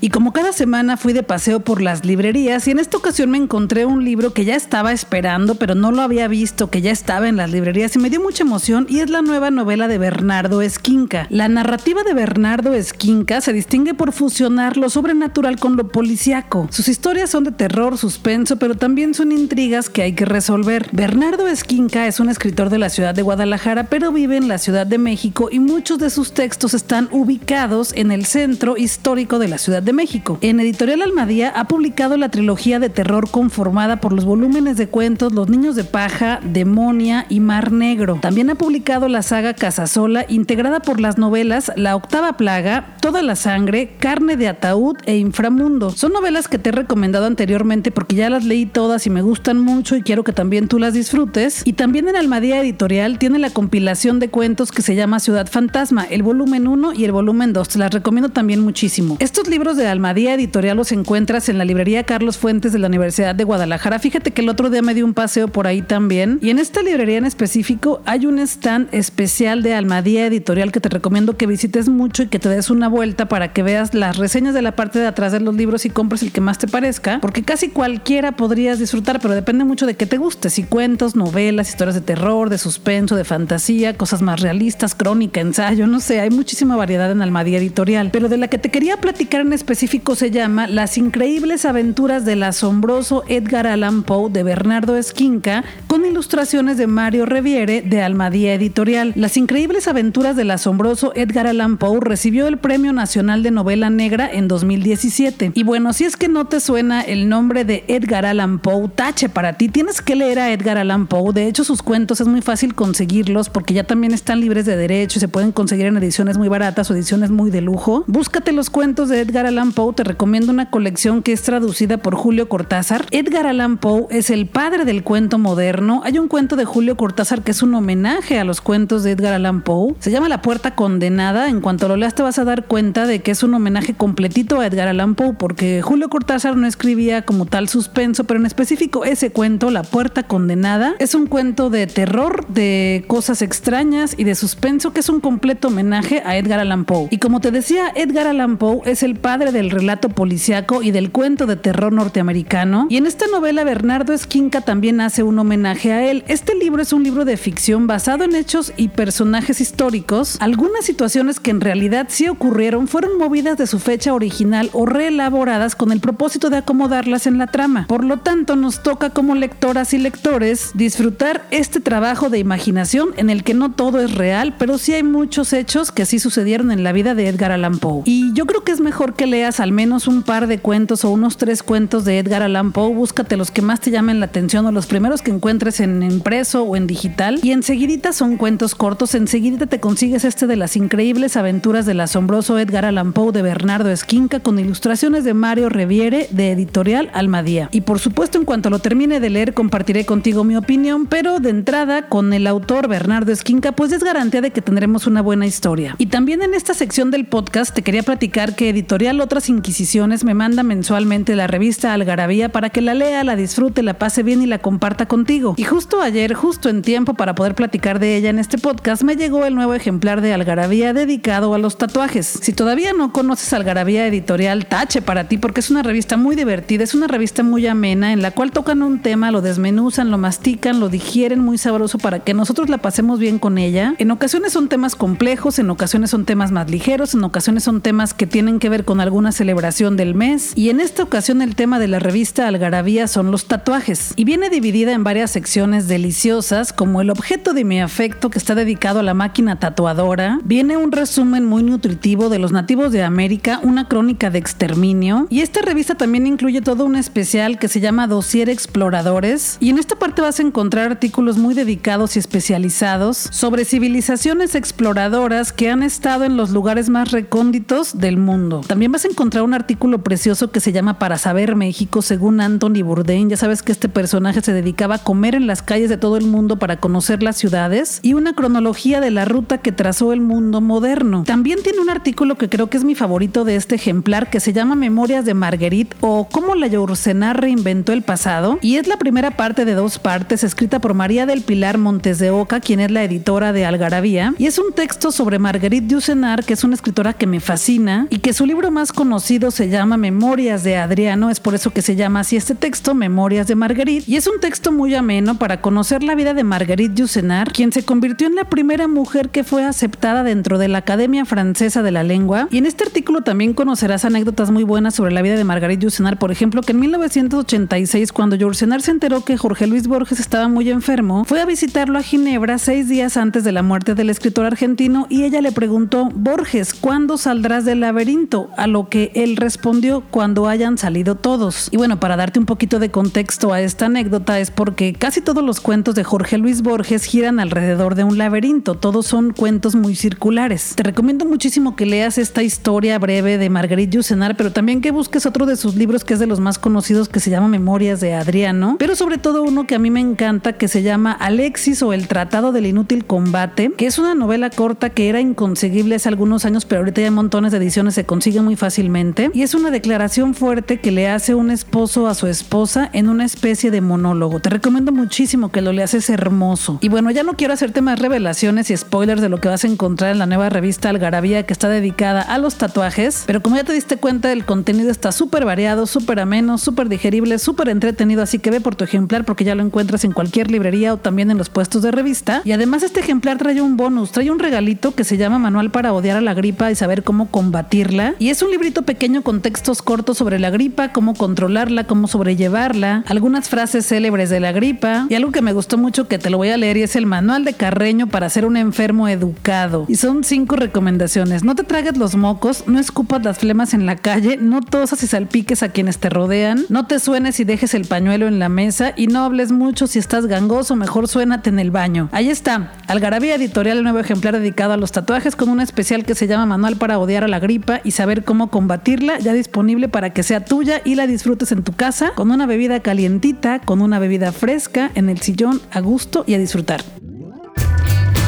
Y como cada semana fui de paseo por las librerías y en esta ocasión me encontré un libro que ya estaba esperando, pero no lo había visto, que ya estaba en las librerías y me dio mucha emoción y es la nueva novela de Bernardo Esquinca. La narrativa de Bernardo Esquinca se distingue por fusionar lo sobrenatural con lo policíaco. Sus historias son de terror, suspenso, pero también son intrigas que hay que resolver. Bernardo Esquinca es un escritor de la ciudad de Guadalajara, pero vive en la Ciudad de México y muchos de sus textos están ubicados en el centro histórico de la Ciudad de México. En Editorial Almadía ha publicado la trilogía de terror conformada por los volúmenes de cuentos Los Niños de Paja, Demonia y Mar Negro. También ha publicado la saga Casasola, integrada por las novelas La Octava Plaga, Toda la Sangre, Carne de Ataúd e Inframundo. Son novelas que te he recomendado anteriormente porque ya las leí todas y me gustan mucho y quiero que también tú las disfrutes. Y también en Almadía Editorial tiene la compilación de cuentos que se llama Ciudad Fantasma, el volumen 1 y el volumen 2. Te las recomiendo también muchísimo. Estos libros de Almadía Editorial los encuentras en la librería Carlos Fuentes de la Universidad de Guadalajara. Fíjate que el otro día me di un paseo por ahí también. Y en esta librería en específico hay un stand especial de Almadía Editorial que te recomiendo que visites mucho y que te des una vuelta para que veas las reseñas de la parte de atrás de los libros y compres el que más te parezca. Porque casi cualquiera podrías disfrutar, pero depende mucho de qué te guste. Si cuentos, novelas, historias de terror, de suspenso, de fantasía, cosas más realistas, crónica, ensayo, no sé. Hay muchísima variedad en Almadía Editorial. Pero de la que te quería platicar en específico se llama Las increíbles aventuras del asombroso Edgar Allan Poe de Bernardo Esquinca, con ilustraciones de Mario Reviere de Almadía Editorial. Las increíbles aventuras del asombroso Edgar Allan Poe recibió el Premio Nacional de Novela Negra en 2017. Y bueno, si es que no te suena el nombre de Edgar Allan Poe, tache para ti, tienes que leer a Edgar Allan Poe. De hecho, sus cuentos es muy fácil conseguirlos porque ya también están libres de derecho y se pueden conseguir en ediciones muy baratas o ediciones muy de lujo. Búscate los cuentos de Edgar Allan Poe, te recomiendo una colección que es traducida por Julio Cortázar. Edgar Allan Poe es el padre del cuento moderno. Hay un cuento de Julio Cortázar que es un homenaje a los cuentos de Edgar Allan Poe. Se llama La Puerta Condenada. En cuanto lo leas te vas a dar cuenta de que es un homenaje completito a Edgar Allan Poe porque Julio Cortázar no escribía como tal suspenso, pero en específico ese cuento, La Puerta Condenada, es un cuento de terror, de cosas extrañas y de suspenso que es un completo homenaje a Edgar Allan Poe. Y como te decía, Edgar Allan Poe es el padre del relato policiaco y del cuento de terror norteamericano. Y en esta novela Bernardo Esquinca también hace un homenaje a él. Este libro es un libro de ficción basado en hechos y personajes históricos, algunas situaciones que en realidad sí ocurrieron fueron movidas de su fecha original o reelaboradas con el propósito de acomodarlas en la trama. Por lo tanto, nos toca como lectoras y lectores disfrutar este trabajo de imaginación en el que no todo es real, pero sí hay muchos hechos que sí sucedieron en la vida de Edgar Allan Poe. Y yo creo que es mejor que leas al menos un par de cuentos o unos tres cuentos de Edgar Allan Poe, búscate los que más te llamen la atención o los primeros que encuentres en impreso o en digital y enseguidita son cuentos cortos, enseguidita te consigues este de las increíbles aventuras del asombroso Edgar Allan Poe de Bernardo Esquinca con ilustraciones de Mario Reviere de editorial Almadía. Y por supuesto en cuanto lo termine de leer compartiré contigo mi opinión, pero de entrada con el autor Bernardo Esquinca pues es garantía de que tendremos una buena historia. Y también en esta sección del podcast te quería platicar que editorial Otras Inquisiciones me manda mensualmente la revista Algarabía para que la lea, la disfrute, la pase bien y la comparta contigo. Y justo ayer, justo en tiempo para poder platicar de ella en este podcast, me llegó el nuevo ejemplar de Algarabía dedicado a los tatuajes. Si todavía no conoces Algarabía Editorial, tache para ti porque es una revista muy divertida, es una revista muy amena en la cual tocan un tema, lo desmenuzan, lo mastican, lo digieren muy sabroso para que nosotros la pasemos bien con ella. En ocasiones son temas complejos, en ocasiones son temas más ligeros, en ocasiones son temas que tienen que ver con alguna celebración del mes. Y en esta ocasión el tema de la revista Algarabía son los tatuajes. Y viene dividida en varias secciones deliciosas como el objeto de mi afecto que está dedicado a la máquina tatuadora, viene un resumen muy nutritivo de los nativos de América, una crónica de exterminio. Y esta revista también incluye todo un especial que se llama Dossier Exploradores. Y en esta parte vas a encontrar artículos muy dedicados y especializados sobre civilizaciones exploradoras que han estado en los lugares más recónditos del mundo. También vas a encontrar un artículo precioso que se llama Para saber México según Anthony Bourdain. Ya sabes que este personaje se dedicaba a comer en las calles de todo el mundo para conocer las ciudades y una cronología de la ruta que trazó el mundo moderno. También tiene un artículo que creo que es mi favorito de este ejemplar que se llama Memorias de Marguerite o Cómo la Yourcenar reinventó el pasado y es la primera parte de dos partes escrita por María del Pilar Montes de Oca, quien es la editora de Algarabía y es un texto sobre Marguerite Yourcenar, que es una escritora que me fascina y que su libro más conocido se llama Memorias de Adriano, es por eso que se llama así este texto, Memorias de Marguerite, y es un texto muy ameno para conocer la vida de Marguerite Yourcenar, quien se convirtió en la primera mujer que fue aceptada dentro de la Academia Francesa de la Lengua. Y en este artículo también conocerás anécdotas muy buenas sobre la vida de Marguerite Yourcenar, por ejemplo, que en 1986, cuando Yourcenar se enteró que Jorge Luis Borges estaba muy enfermo, fue a visitarlo a Ginebra seis días antes de la muerte del escritor argentino y ella le preguntó, Borges, ¿cuándo saldrás del laberinto? A lo que él respondió, cuando hayan salido todos. Y bueno, para darte un poquito de contexto a esta anécdota es porque casi todos los cuentos de Jorge Luis Borges giran alrededor de un laberinto, todos son cuentos muy circulares. Te recomiendo muchísimo que leas esta historia breve de Marguerite Yourcenar, pero también que busques otro de sus libros que es de los más conocidos que se llama Memorias de Adriano, pero sobre todo uno que a mí me encanta que se llama Alexis o el Tratado del Inútil Combate, que es una novela corta que era inconseguible hace algunos años, pero ahorita ya hay montones de ediciones, se consigue muy fácilmente, y es una declaración fuerte que le hace un esposo a su esposa en una especie de monólogo. Te recomiendo muchísimo que lo leas, es hermoso. Y bueno, ya no quiero hacerte más revelaciones y spoilers de lo que vas a encontrar en la nueva revista Algarabía que está dedicada a los tatuajes, pero como ya te diste cuenta, el contenido está súper variado, súper ameno, súper digerible, súper entretenido, así que ve por tu ejemplar porque ya lo encuentras en cualquier librería o también en los puestos de revista. Y además este ejemplar trae un bonus, trae un regalito que se llama Manual para odiar a la gripa y saber cómo combatirla. Es un librito pequeño con textos cortos sobre la gripa, cómo controlarla, cómo sobrellevarla, algunas frases célebres de la gripa y algo que me gustó mucho que te lo voy a leer y es el manual de Carreño para ser un enfermo educado. Y son cinco recomendaciones. No te tragues los mocos, no escupas las flemas en la calle, no tosas y salpiques a quienes te rodean, no te suenes y dejes el pañuelo en la mesa y no hables mucho si estás gangoso, mejor suénate en el baño. Ahí está, Algarabía Editorial, el nuevo ejemplar dedicado a los tatuajes con un especial que se llama Manual para odiar a la gripa y saber cómo combatirla, ya disponible para que sea tuya y la disfrutes en tu casa con una bebida calientita, con una bebida fresca, en el sillón, a gusto y a disfrutar.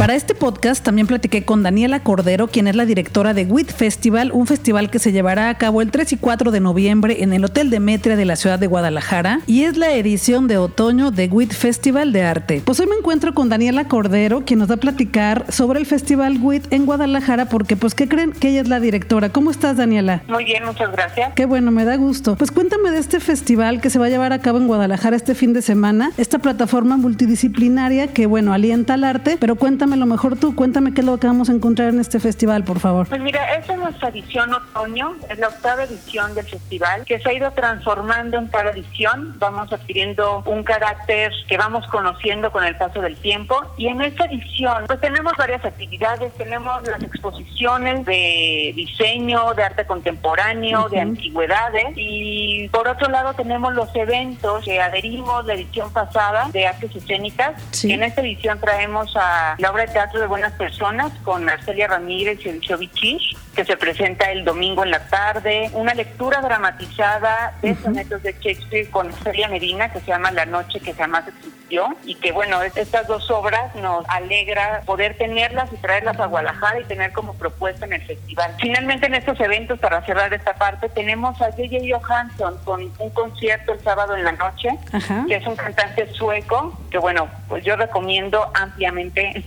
Para este podcast también platiqué con Daniela Cordero, quien es la directora de WIT Festival, un festival que se llevará a cabo el 3 y 4 de noviembre en el Hotel Demetria de la ciudad de Guadalajara y es la edición de otoño de WIT Festival de Arte. Pues hoy me encuentro con Daniela Cordero, quien nos va a platicar sobre el Festival WIT en Guadalajara, porque pues ¿qué creen? Que ella es la directora. ¿Cómo estás, Daniela? Muy bien, muchas gracias. Qué bueno, me da gusto. Pues cuéntame de este festival que se va a llevar a cabo en Guadalajara este fin de semana, esta plataforma multidisciplinaria que bueno, alienta al arte, pero cuéntame cuéntamelo mejor tú, cuéntame qué es lo que vamos a encontrar en este festival, por favor. Pues mira, esta es nuestra edición otoño, es la octava edición del festival, que se ha ido transformando en cada edición, vamos adquiriendo un carácter que vamos conociendo con el paso del tiempo, y en esta edición pues tenemos varias actividades, tenemos las exposiciones de diseño, de arte contemporáneo, de antigüedades, y por otro lado tenemos los eventos que adherimos la edición pasada de artes escénicas, Sí. en esta edición traemos a la obra de teatro de buenas personas con Arcelia Ramírez y el Chovichich, que se presenta el domingo en la tarde, una lectura dramatizada de sonetos de Shakespeare con Arcelia Medina que se llama La noche que jamás existió y que bueno, es- estas dos obras nos alegra poder tenerlas y traerlas a Guadalajara y tener como propuesta en el festival. Finalmente en estos eventos, para cerrar esta parte, tenemos a J.J. Johansson con un concierto el sábado en la noche Ajá. que es un cantante sueco, que bueno, pues yo recomiendo ampliamente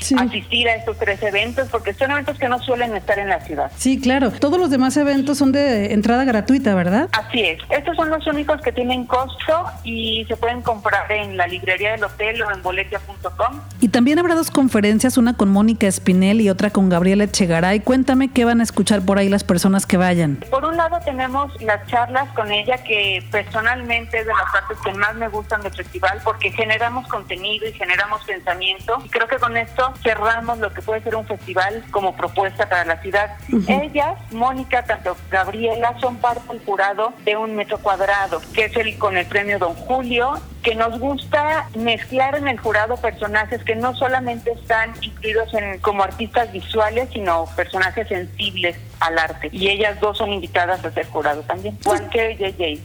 Sí. asistir a estos tres eventos porque son eventos que no suelen estar en la ciudad. Sí, claro. Todos los demás eventos son de entrada gratuita, ¿verdad? Así es, estos son los únicos que tienen costo y se pueden comprar en la librería del hotel o en boletia.com. Y también habrá dos conferencias, una con Mónica Espinel y otra con Gabriela Echegaray. Cuéntame qué van a escuchar por ahí las personas que vayan. Por un lado tenemos las charlas con ella que personalmente es de las partes que más me gustan del festival porque generamos contenido y generamos pensamiento y creo que con esto cerramos lo que puede ser un festival como propuesta para la ciudad. Ellas, Mónica, tanto Gabriela, son parte del jurado de un metro cuadrado, que es el con el premio Don Julio, que nos gusta mezclar en el jurado personajes que no solamente están incluidos en como artistas visuales, sino personajes sensibles al arte. Y ellas dos son invitadas a ser jurado también, igual que JJ.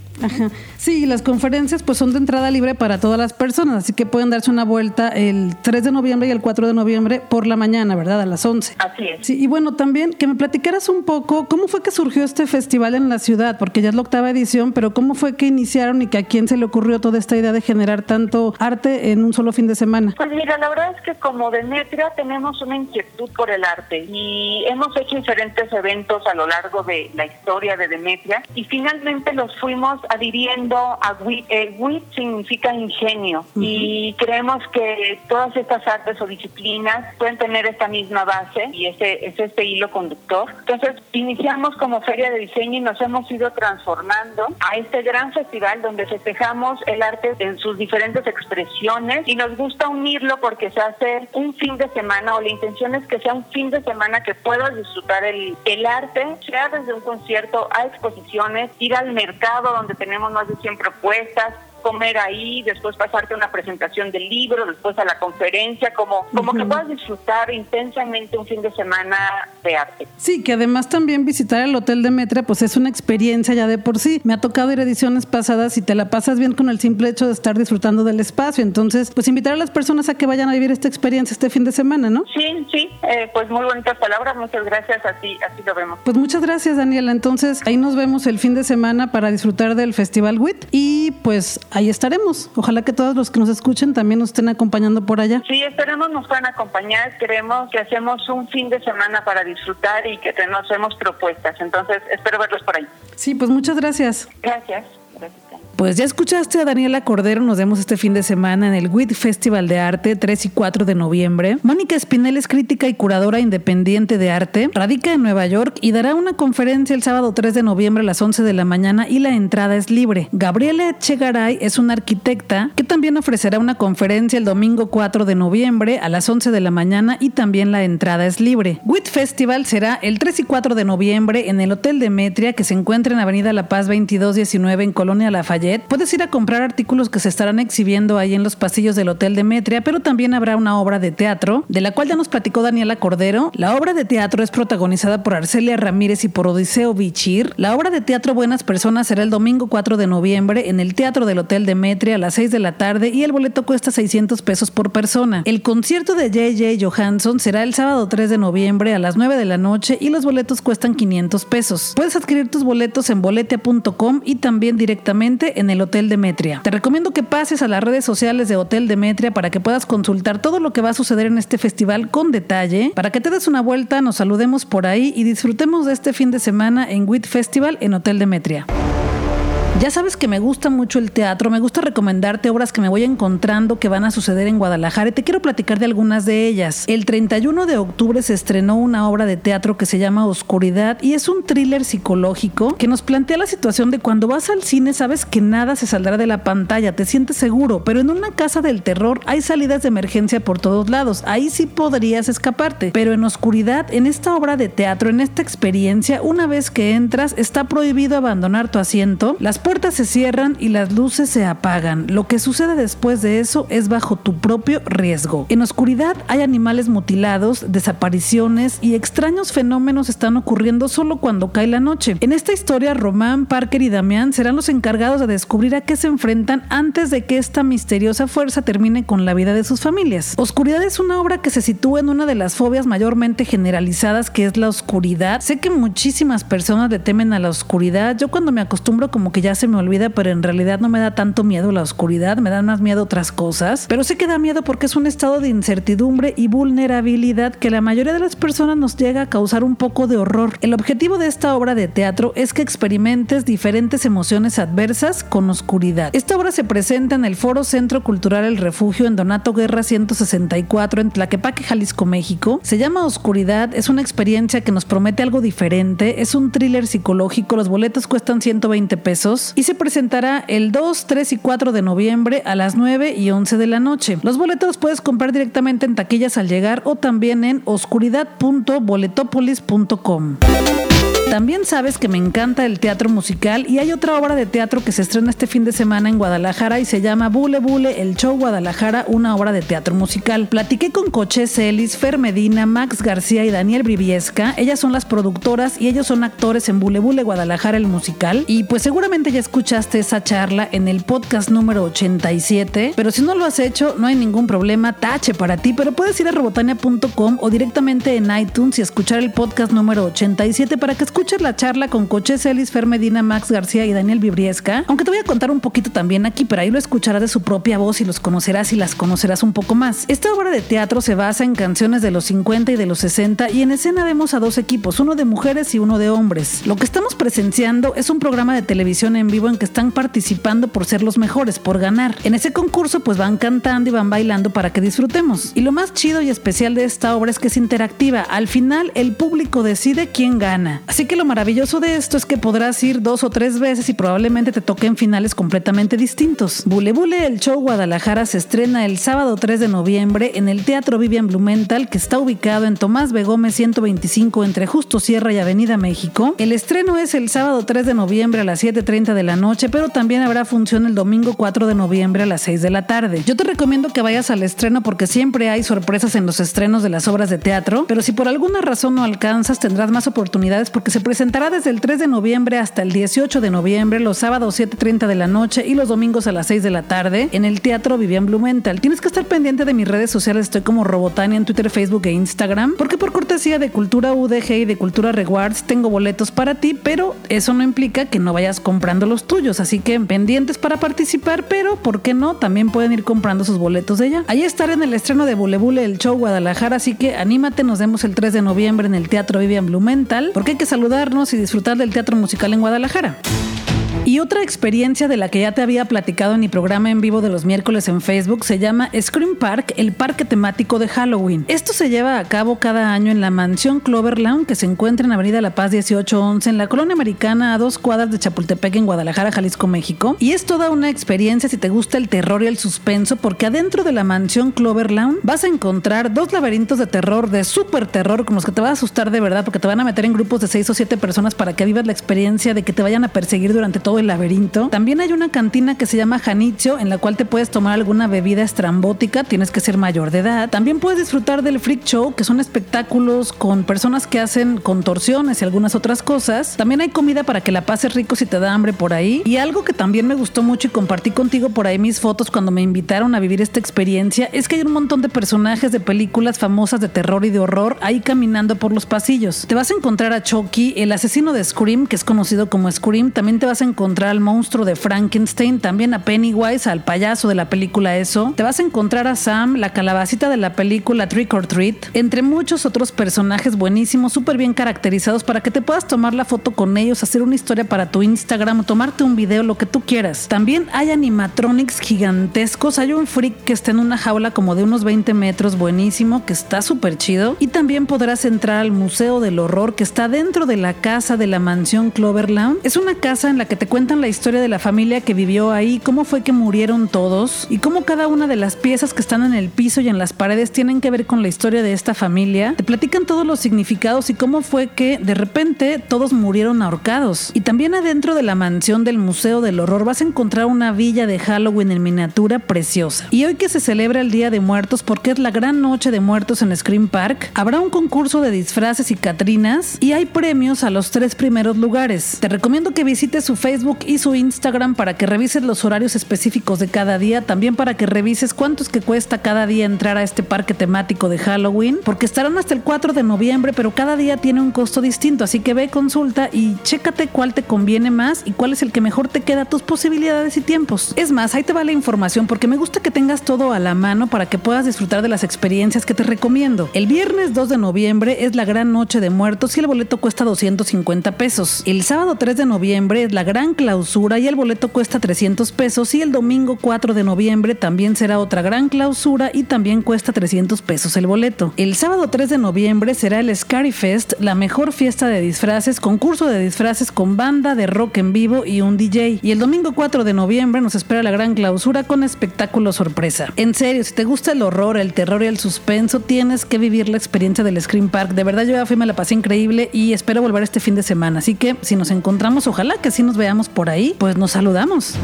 Sí, las conferencias pues son de entrada libre para todas las personas, así que pueden darse una vuelta el 3 de noviembre y el 4 de noviembre por la mañana, ¿verdad? A las 11. Así es. Sí, y bueno, también que me platicaras un poco cómo fue que surgió este festival en la ciudad, porque ya es la octava edición, pero cómo fue que iniciaron y que a quién se le ocurrió toda esta idea de generar tanto arte en un solo fin de semana. Pues mira, la verdad es que como Demetria tenemos una inquietud por el arte y hemos hecho diferentes eventos a lo largo de la historia de Demetria y finalmente los fuimos adhiriendo a WIT. El WIT significa ingenio y creemos que todas estas artes o disciplinas pueden tener esta misma base y ese es este hilo conductor. Entonces iniciamos como feria de diseño y nos hemos ido transformando a este gran festival donde festejamos el arte en sus diferentes expresiones y nos gusta unirlo porque se hace un fin de semana o la intención es que sea un fin de semana que puedas disfrutar el, el arte, sea desde un concierto a exposiciones, ir al mercado donde tenemos más de 100 propuestas, comer ahí, después pasarte a una presentación del libro, después a la conferencia, como, como que puedas disfrutar intensamente un fin de semana de arte. Sí, que además también visitar el Hotel Demetria pues es una experiencia ya de por sí. Me ha tocado ir a ediciones pasadas y te la pasas bien con el simple hecho de estar disfrutando del espacio. Entonces, pues invitar a las personas a que vayan a vivir esta experiencia este fin de semana, ¿no? Sí, sí, eh, pues muy bonitas palabras, muchas gracias, así, así lo vemos. Pues muchas gracias, Daniela. Entonces, ahí nos vemos el fin de semana para disfrutar del Festival WIT y pues ahí estaremos. Ojalá que todos los que nos escuchen también nos estén acompañando por allá. Sí, esperemos nos puedan acompañar. Queremos que hacemos un fin de semana para disfrutar y que nos hacemos propuestas. Entonces, espero verlos por ahí. Sí, pues muchas gracias. Gracias. Pues ya escuchaste a Daniela Cordero, nos vemos este fin de semana en el WIT Festival de Arte 3 y 4 de noviembre. Mónica Espinel es crítica y curadora independiente de arte, radica en Nueva York y dará una conferencia el sábado 3 de noviembre a las 11 de la mañana y la entrada es libre. Gabriela Echegaray es una arquitecta que también ofrecerá una conferencia el domingo 4 de noviembre a las 11 de la mañana y también la entrada es libre. WIT Festival será el 3 y 4 de noviembre en el Hotel Demetria que se encuentra en Avenida La Paz 2219 en Colonia Lafayette. Puedes ir a comprar artículos que se estarán exhibiendo ahí en los pasillos del Hotel Demetria, pero también habrá una obra de teatro, de la cual ya nos platicó Daniela Cordero. La obra de teatro es protagonizada por Arcelia Ramírez y por Odiseo Bichir. La obra de teatro Buenas Personas será el domingo 4 de noviembre en el Teatro del Hotel Demetria a las 6 de la tarde y el boleto cuesta 600 pesos por persona. El concierto de J.J. Johansson será el sábado 3 de noviembre a las 9 de la noche y los boletos cuestan 500 pesos. Puedes adquirir tus boletos en boletia.com y también directamente en el Hotel Demetria. Te recomiendo que pases a las redes sociales de Hotel Demetria para que puedas consultar todo lo que va a suceder en este festival con detalle, para que te des una vuelta, nos saludemos por ahí y disfrutemos de este fin de semana en WIT Festival en Hotel Demetria. Ya sabes que me gusta mucho el teatro, me gusta recomendarte obras que me voy encontrando que van a suceder en Guadalajara y te quiero platicar de algunas de ellas. El 31 de octubre se estrenó una obra de teatro que se llama Oscuridad y es un thriller psicológico que nos plantea la situación de cuando vas al cine sabes que nada se saldrá de la pantalla, te sientes seguro, pero en una casa del terror hay salidas de emergencia por todos lados, ahí sí podrías escaparte, pero en Oscuridad, en esta obra de teatro, en esta experiencia, una vez que entras está prohibido abandonar tu asiento, las puertas se cierran y las luces se apagan. Lo que sucede después de eso es bajo tu propio riesgo. En oscuridad hay animales mutilados, desapariciones y extraños fenómenos están ocurriendo solo cuando cae la noche. En esta historia, Román, Parker y Damián serán los encargados de descubrir a qué se enfrentan antes de que esta misteriosa fuerza termine con la vida de sus familias. Oscuridad es una obra que se sitúa en una de las fobias mayormente generalizadas que es la oscuridad. Sé que muchísimas personas le temen a la oscuridad. Yo cuando me acostumbro como que ya se me olvida, pero en realidad no me da tanto miedo la oscuridad, me dan más miedo otras cosas. Pero sé que da miedo porque es un estado de incertidumbre y vulnerabilidad que la mayoría de las personas nos llega a causar un poco de horror. El objetivo de esta obra de teatro es que experimentes diferentes emociones adversas con oscuridad. Esta obra se presenta en el Foro Centro Cultural El Refugio en Donato Guerra 164 en Tlaquepaque, Jalisco, México. Se llama Oscuridad, es una experiencia que nos promete algo diferente, es un thriller psicológico, los boletos cuestan 120 pesos y se presentará el 2, 3 y 4 de noviembre a las 9 y 11 de la noche. Los boletos puedes comprar directamente en taquillas al llegar o también en oscuridad.boletopolis.com. También sabes que me encanta el teatro musical y hay otra obra de teatro que se estrena este fin de semana en Guadalajara y se llama Bule Bule, el show Guadalajara, una obra de teatro musical. Platiqué con Coche Celis, Fer Medina, Max García y Daniel Briviesca. Ellas son las productoras y ellos son actores en Bule Bule Guadalajara, el musical. Y pues seguramente ya escuchaste esa charla en el podcast número 87, pero si no lo has hecho, no hay ningún problema, tache para ti, pero puedes ir a robotania.com o directamente en iTunes y escuchar el podcast número 87 para que escuches la charla con Coche Celis, Fer Medina, Max García y Daniel Vibriesca, aunque te voy a contar un poquito también aquí, pero ahí lo escucharás de su propia voz y los conocerás y las conocerás un poco más. Esta obra de teatro se basa en canciones de los 50 y de los 60 y en escena vemos a dos equipos, uno de mujeres y uno de hombres. Lo que estamos presenciando es un programa de televisión en vivo en que están participando por ser los mejores, por ganar. En ese concurso pues van cantando y van bailando para que disfrutemos. Y lo más chido y especial de esta obra es que es interactiva. Al final el público decide quién gana. Así que lo maravilloso de esto es que podrás ir dos o tres veces y probablemente te toquen finales completamente distintos. Bule Bule, el show Guadalajara se estrena el sábado 3 de noviembre en el Teatro Vivian Blumenthal, que está ubicado en Tomás Begome 125 entre Justo Sierra y Avenida México. El estreno es el sábado 3 de noviembre a las 7.30 de la noche, pero también habrá función el domingo 4 de noviembre a las 6 de la tarde. Yo te recomiendo que vayas al estreno porque siempre hay sorpresas en los estrenos de las obras de teatro, pero si por alguna razón no alcanzas, tendrás más oportunidades porque se presentará desde el 3 de noviembre hasta el 18 de noviembre, los sábados 7.30 de la noche y los domingos a las 6 de la tarde en el Teatro Vivian Blumenthal. Tienes que estar pendiente de mis redes sociales, estoy como Robotania en Twitter, Facebook e Instagram, porque por cortesía de Cultura UDG y de Cultura Rewards tengo boletos para ti, pero eso no implica que no vayas comprando los tuyos, así que pendientes para participar, pero ¿por qué no? También pueden ir comprando sus boletos de ella. Ahí estaré en el estreno de Bule Bule, el show Guadalajara, así que anímate, nos vemos el 3 de noviembre en el Teatro Vivian Blumenthal, porque hay que saludarnos y disfrutar del teatro musical en Guadalajara. Y otra experiencia de la que ya te había platicado en mi programa en vivo de los miércoles en Facebook se llama Scream Park, el parque temático de Halloween. Esto se lleva a cabo cada año en la mansión Clover Lawn que se encuentra en Avenida La Paz 1811 en la colonia americana a dos cuadras de Chapultepec en Guadalajara, Jalisco, México. Y es toda una experiencia si te gusta el terror y el suspenso porque adentro de la mansión Clover Lawn vas a encontrar dos laberintos de terror, de súper terror, con los que te va a asustar de verdad porque te van a meter en grupos de seis o siete personas para que vivas la experiencia de que te vayan a perseguir durante todo el laberinto. También hay una cantina que se llama Janitzio, en la cual te puedes tomar alguna bebida estrambótica, tienes que ser mayor de edad. También puedes disfrutar del Freak Show, que son espectáculos con personas que hacen contorsiones y algunas otras cosas. También hay comida para que la pases rico si te da hambre por ahí. Y algo que también me gustó mucho y compartí contigo por ahí mis fotos cuando me invitaron a vivir esta experiencia, es que hay un montón de personajes de películas famosas de terror y de horror ahí caminando por los pasillos. Te vas a encontrar a Chucky, el asesino de Scream, que es conocido como Scream. También te vas a encontrar encontrar al monstruo de Frankenstein, también a Pennywise, al payaso de la película Eso. Te vas a encontrar a Sam, la calabacita de la película Trick or Treat, entre muchos otros personajes buenísimos, súper bien caracterizados para que te puedas tomar la foto con ellos, hacer una historia para tu Instagram, tomarte un video, lo que tú quieras. También hay animatronics gigantescos. Hay un freak que está en una jaula como de unos 20 metros, buenísimo, que está súper chido. Y también podrás entrar al Museo del Horror que está dentro de la casa de la mansión Cloverland. Es una casa en la que te cuentan la historia de la familia que vivió ahí, cómo fue que murieron todos y cómo cada una de las piezas que están en el piso y en las paredes tienen que ver con la historia de esta familia. Te platican todos los significados y cómo fue que de repente todos murieron ahorcados. Y también adentro de la mansión del Museo del Horror vas a encontrar una villa de Halloween en miniatura preciosa. Y hoy que se celebra el Día de Muertos porque es la gran noche de muertos en Scream Park, habrá un concurso de disfraces y catrinas y hay premios a los tres primeros lugares. Te recomiendo que visites su Facebook y su Instagram para que revises los horarios específicos de cada día, también para que revises cuánto es que cuesta cada día entrar a este parque temático de Halloween, porque estarán hasta el 4 de noviembre, pero cada día tiene un costo distinto, así que ve, consulta y chécate cuál te conviene más y cuál es el que mejor te queda a tus posibilidades y tiempos. Es más, ahí te va la información porque me gusta que tengas todo a la mano para que puedas disfrutar de las experiencias que te recomiendo. El viernes 2 de noviembre es la gran noche de muertos y el boleto cuesta 250 pesos. El sábado 3 de noviembre es la gran clausura y el boleto cuesta 300 pesos y el domingo 4 de noviembre también será otra gran clausura y también cuesta 300 pesos el boleto. El sábado 3 de noviembre será el Scary Fest, la mejor fiesta de disfraces, concurso de disfraces con banda de rock en vivo y un DJ. Y el domingo 4 de noviembre nos espera la gran clausura con espectáculo sorpresa. En serio, si te gusta el horror, el terror y el suspenso, tienes que vivir la experiencia del Scream Park. De verdad, yo ya fui, me la pasé increíble y espero volver este fin de semana. Así que si nos encontramos, ojalá que sí nos veamos por ahí, pues nos saludamos.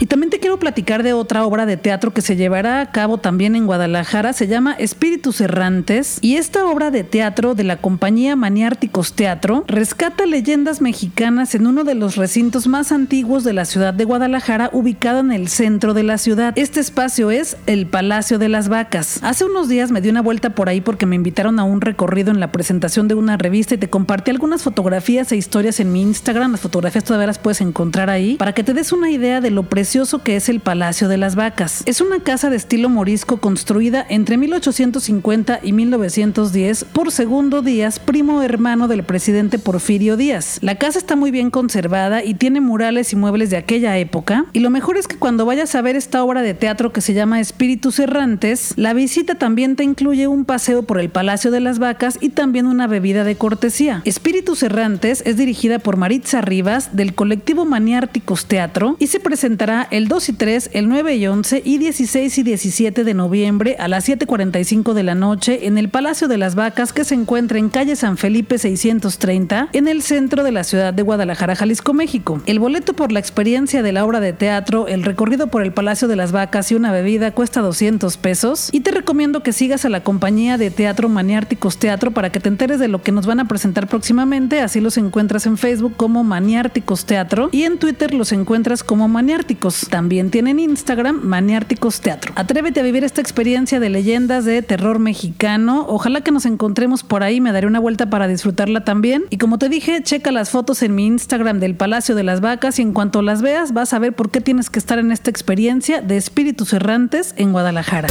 Y también te quiero platicar de otra obra de teatro que se llevará a cabo también en Guadalajara. Se llama Espíritus Errantes. Y esta obra de teatro de la compañía Maniárticos Teatro rescata leyendas mexicanas en uno de los recintos más antiguos de la ciudad de Guadalajara, ubicado en el centro de la ciudad. Este espacio es el Palacio de las Vacas. Hace unos días me di una vuelta por ahí porque me invitaron a un recorrido en la presentación de una revista y te compartí algunas fotografías e historias en mi Instagram. Las fotografías todavía las puedes encontrar ahí para que te des una idea de lo precioso que es el Palacio de las Vacas. Es una casa de estilo morisco construida entre 1850 y 1910 por Segundo Díaz, primo hermano del presidente Porfirio Díaz. La casa está muy bien conservada y tiene murales y muebles de aquella época. Y lo mejor es que cuando vayas a ver esta obra de teatro que se llama Espíritus Errantes, la visita también te incluye un paseo por el Palacio de las Vacas y también una bebida de cortesía. Espíritus Errantes es dirigida por Maritza Rivas del colectivo Maniárticos Teatro y se presentará el 2 y 3, el 9 y 11 y 16 y 17 de noviembre a las 7.45 de la noche en el Palacio de las Vacas que se encuentra en calle San Felipe 630 en el centro de la ciudad de Guadalajara, Jalisco, México. El boleto por la experiencia de la obra de teatro, el recorrido por el Palacio de las Vacas y una bebida cuesta 200 pesos y te recomiendo que sigas a la compañía de teatro Maniárticos Teatro para que te enteres de lo que nos van a presentar próximamente, así los encuentras en Facebook como Maniárticos Teatro y en Twitter los encuentras como Maniárticos. También tienen Instagram, Maniárticos Teatro. Atrévete a vivir esta experiencia de leyendas de terror mexicano. Ojalá que nos encontremos por ahí, me daré una vuelta para disfrutarla también. Y como te dije, checa las fotos en mi Instagram del Palacio de las Vacas y en cuanto las veas vas a ver por qué tienes que estar en esta experiencia de espíritus errantes en Guadalajara.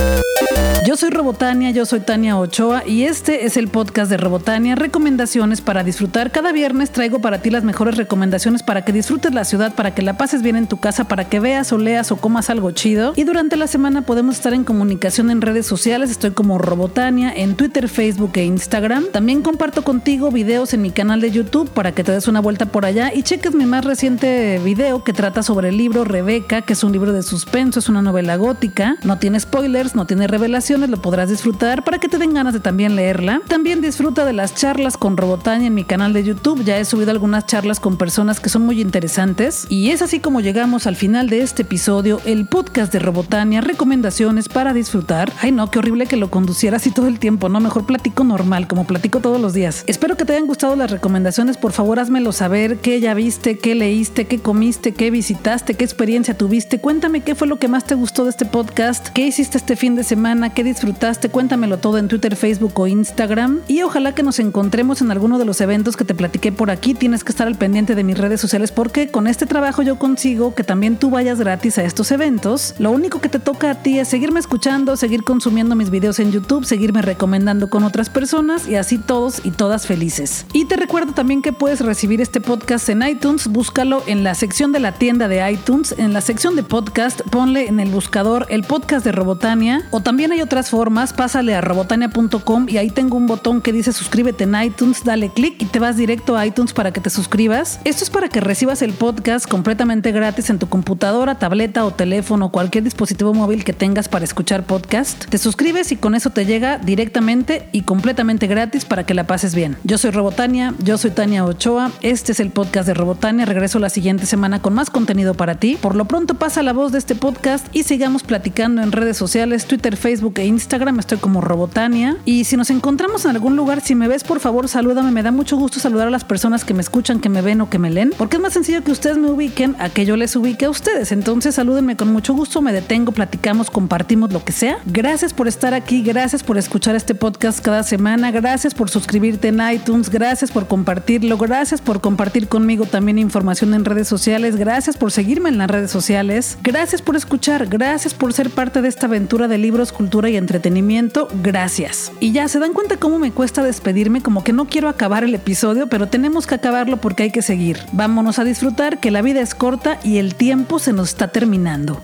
Yo soy Robotania, yo soy Tania Ochoa y este es el podcast de Robotania, recomendaciones para disfrutar. Cada viernes traigo para ti las mejores recomendaciones para que disfrutes la ciudad, para que la pases bien en tu casa, para que veas o leas o comas algo chido. Y durante la semana podemos estar en comunicación en redes sociales. Estoy como Robotania en Twitter, Facebook e Instagram. También comparto contigo videos en mi canal de YouTube para que te des una vuelta por allá y cheques mi más reciente video que trata sobre el libro Rebeca, que es un libro de suspenso, es una novela gótica. No tiene spoilers, no tiene revelaciones, lo podrás disfrutar para que te den ganas de también leerla. También disfruta de las charlas con Robotania en mi canal de YouTube. Ya he subido algunas charlas con personas que son muy interesantes. Y es así como llegamos al final de de este episodio, el podcast de Robotania, recomendaciones para disfrutar. Ay no, qué horrible que lo conduciera así todo el tiempo, no, mejor platico normal, como platico todos los días. Espero que te hayan gustado las recomendaciones, por favor házmelo saber, qué ya viste, qué leíste, qué comiste, qué visitaste, qué experiencia tuviste. Cuéntame qué fue lo que más te gustó de este podcast, qué hiciste este fin de semana, qué disfrutaste, cuéntamelo todo en Twitter, Facebook o Instagram. Y ojalá que nos encontremos en alguno de los eventos que te platiqué por aquí. Tienes que estar al pendiente de mis redes sociales porque con este trabajo yo consigo que también tú vayas gratis a estos eventos. Lo único que te toca a ti es seguirme escuchando, seguir consumiendo mis videos en YouTube, seguirme recomendando con otras personas y así todos y todas felices. Y te recuerdo también que puedes recibir este podcast en iTunes, búscalo en la sección de la tienda de iTunes, en la sección de podcast, ponle en el buscador el podcast de Robotania o también hay otras formas, pásale a robotania.com y ahí tengo un botón que dice suscríbete en iTunes, dale clic y te vas directo a iTunes para que te suscribas. Esto es para que recibas el podcast completamente gratis en tu computadora, tableta o teléfono, cualquier dispositivo móvil que tengas para escuchar podcast. Te suscribes y con eso te llega directamente y completamente gratis para que la pases bien. Yo soy Robotania, yo soy Tania Ochoa, este es el podcast de Robotania, regreso la siguiente semana con más contenido para ti. Por lo pronto pasa la voz de este podcast y sigamos platicando en redes sociales, Twitter, Facebook e Instagram, estoy como Robotania. Y si nos encontramos en algún lugar, si me ves por favor salúdame, me da mucho gusto saludar a las personas que me escuchan, que me ven o que me leen, porque es más sencillo que ustedes me ubiquen a que yo les ubique a ustedes. Entonces salúdenme con mucho gusto, me detengo, platicamos, compartimos lo que sea. Gracias por estar aquí, gracias por escuchar este podcast cada semana, gracias por suscribirte en iTunes, gracias por compartirlo, gracias por compartir conmigo también información en redes sociales, gracias por seguirme en las redes sociales, gracias por escuchar, gracias por ser parte de esta aventura de libros, cultura y entretenimiento, gracias. Y ya se dan cuenta cómo me cuesta despedirme, como que no quiero acabar el episodio, pero tenemos que acabarlo porque hay que seguir. Vámonos a disfrutar que la vida es corta y el tiempo se nos está terminando.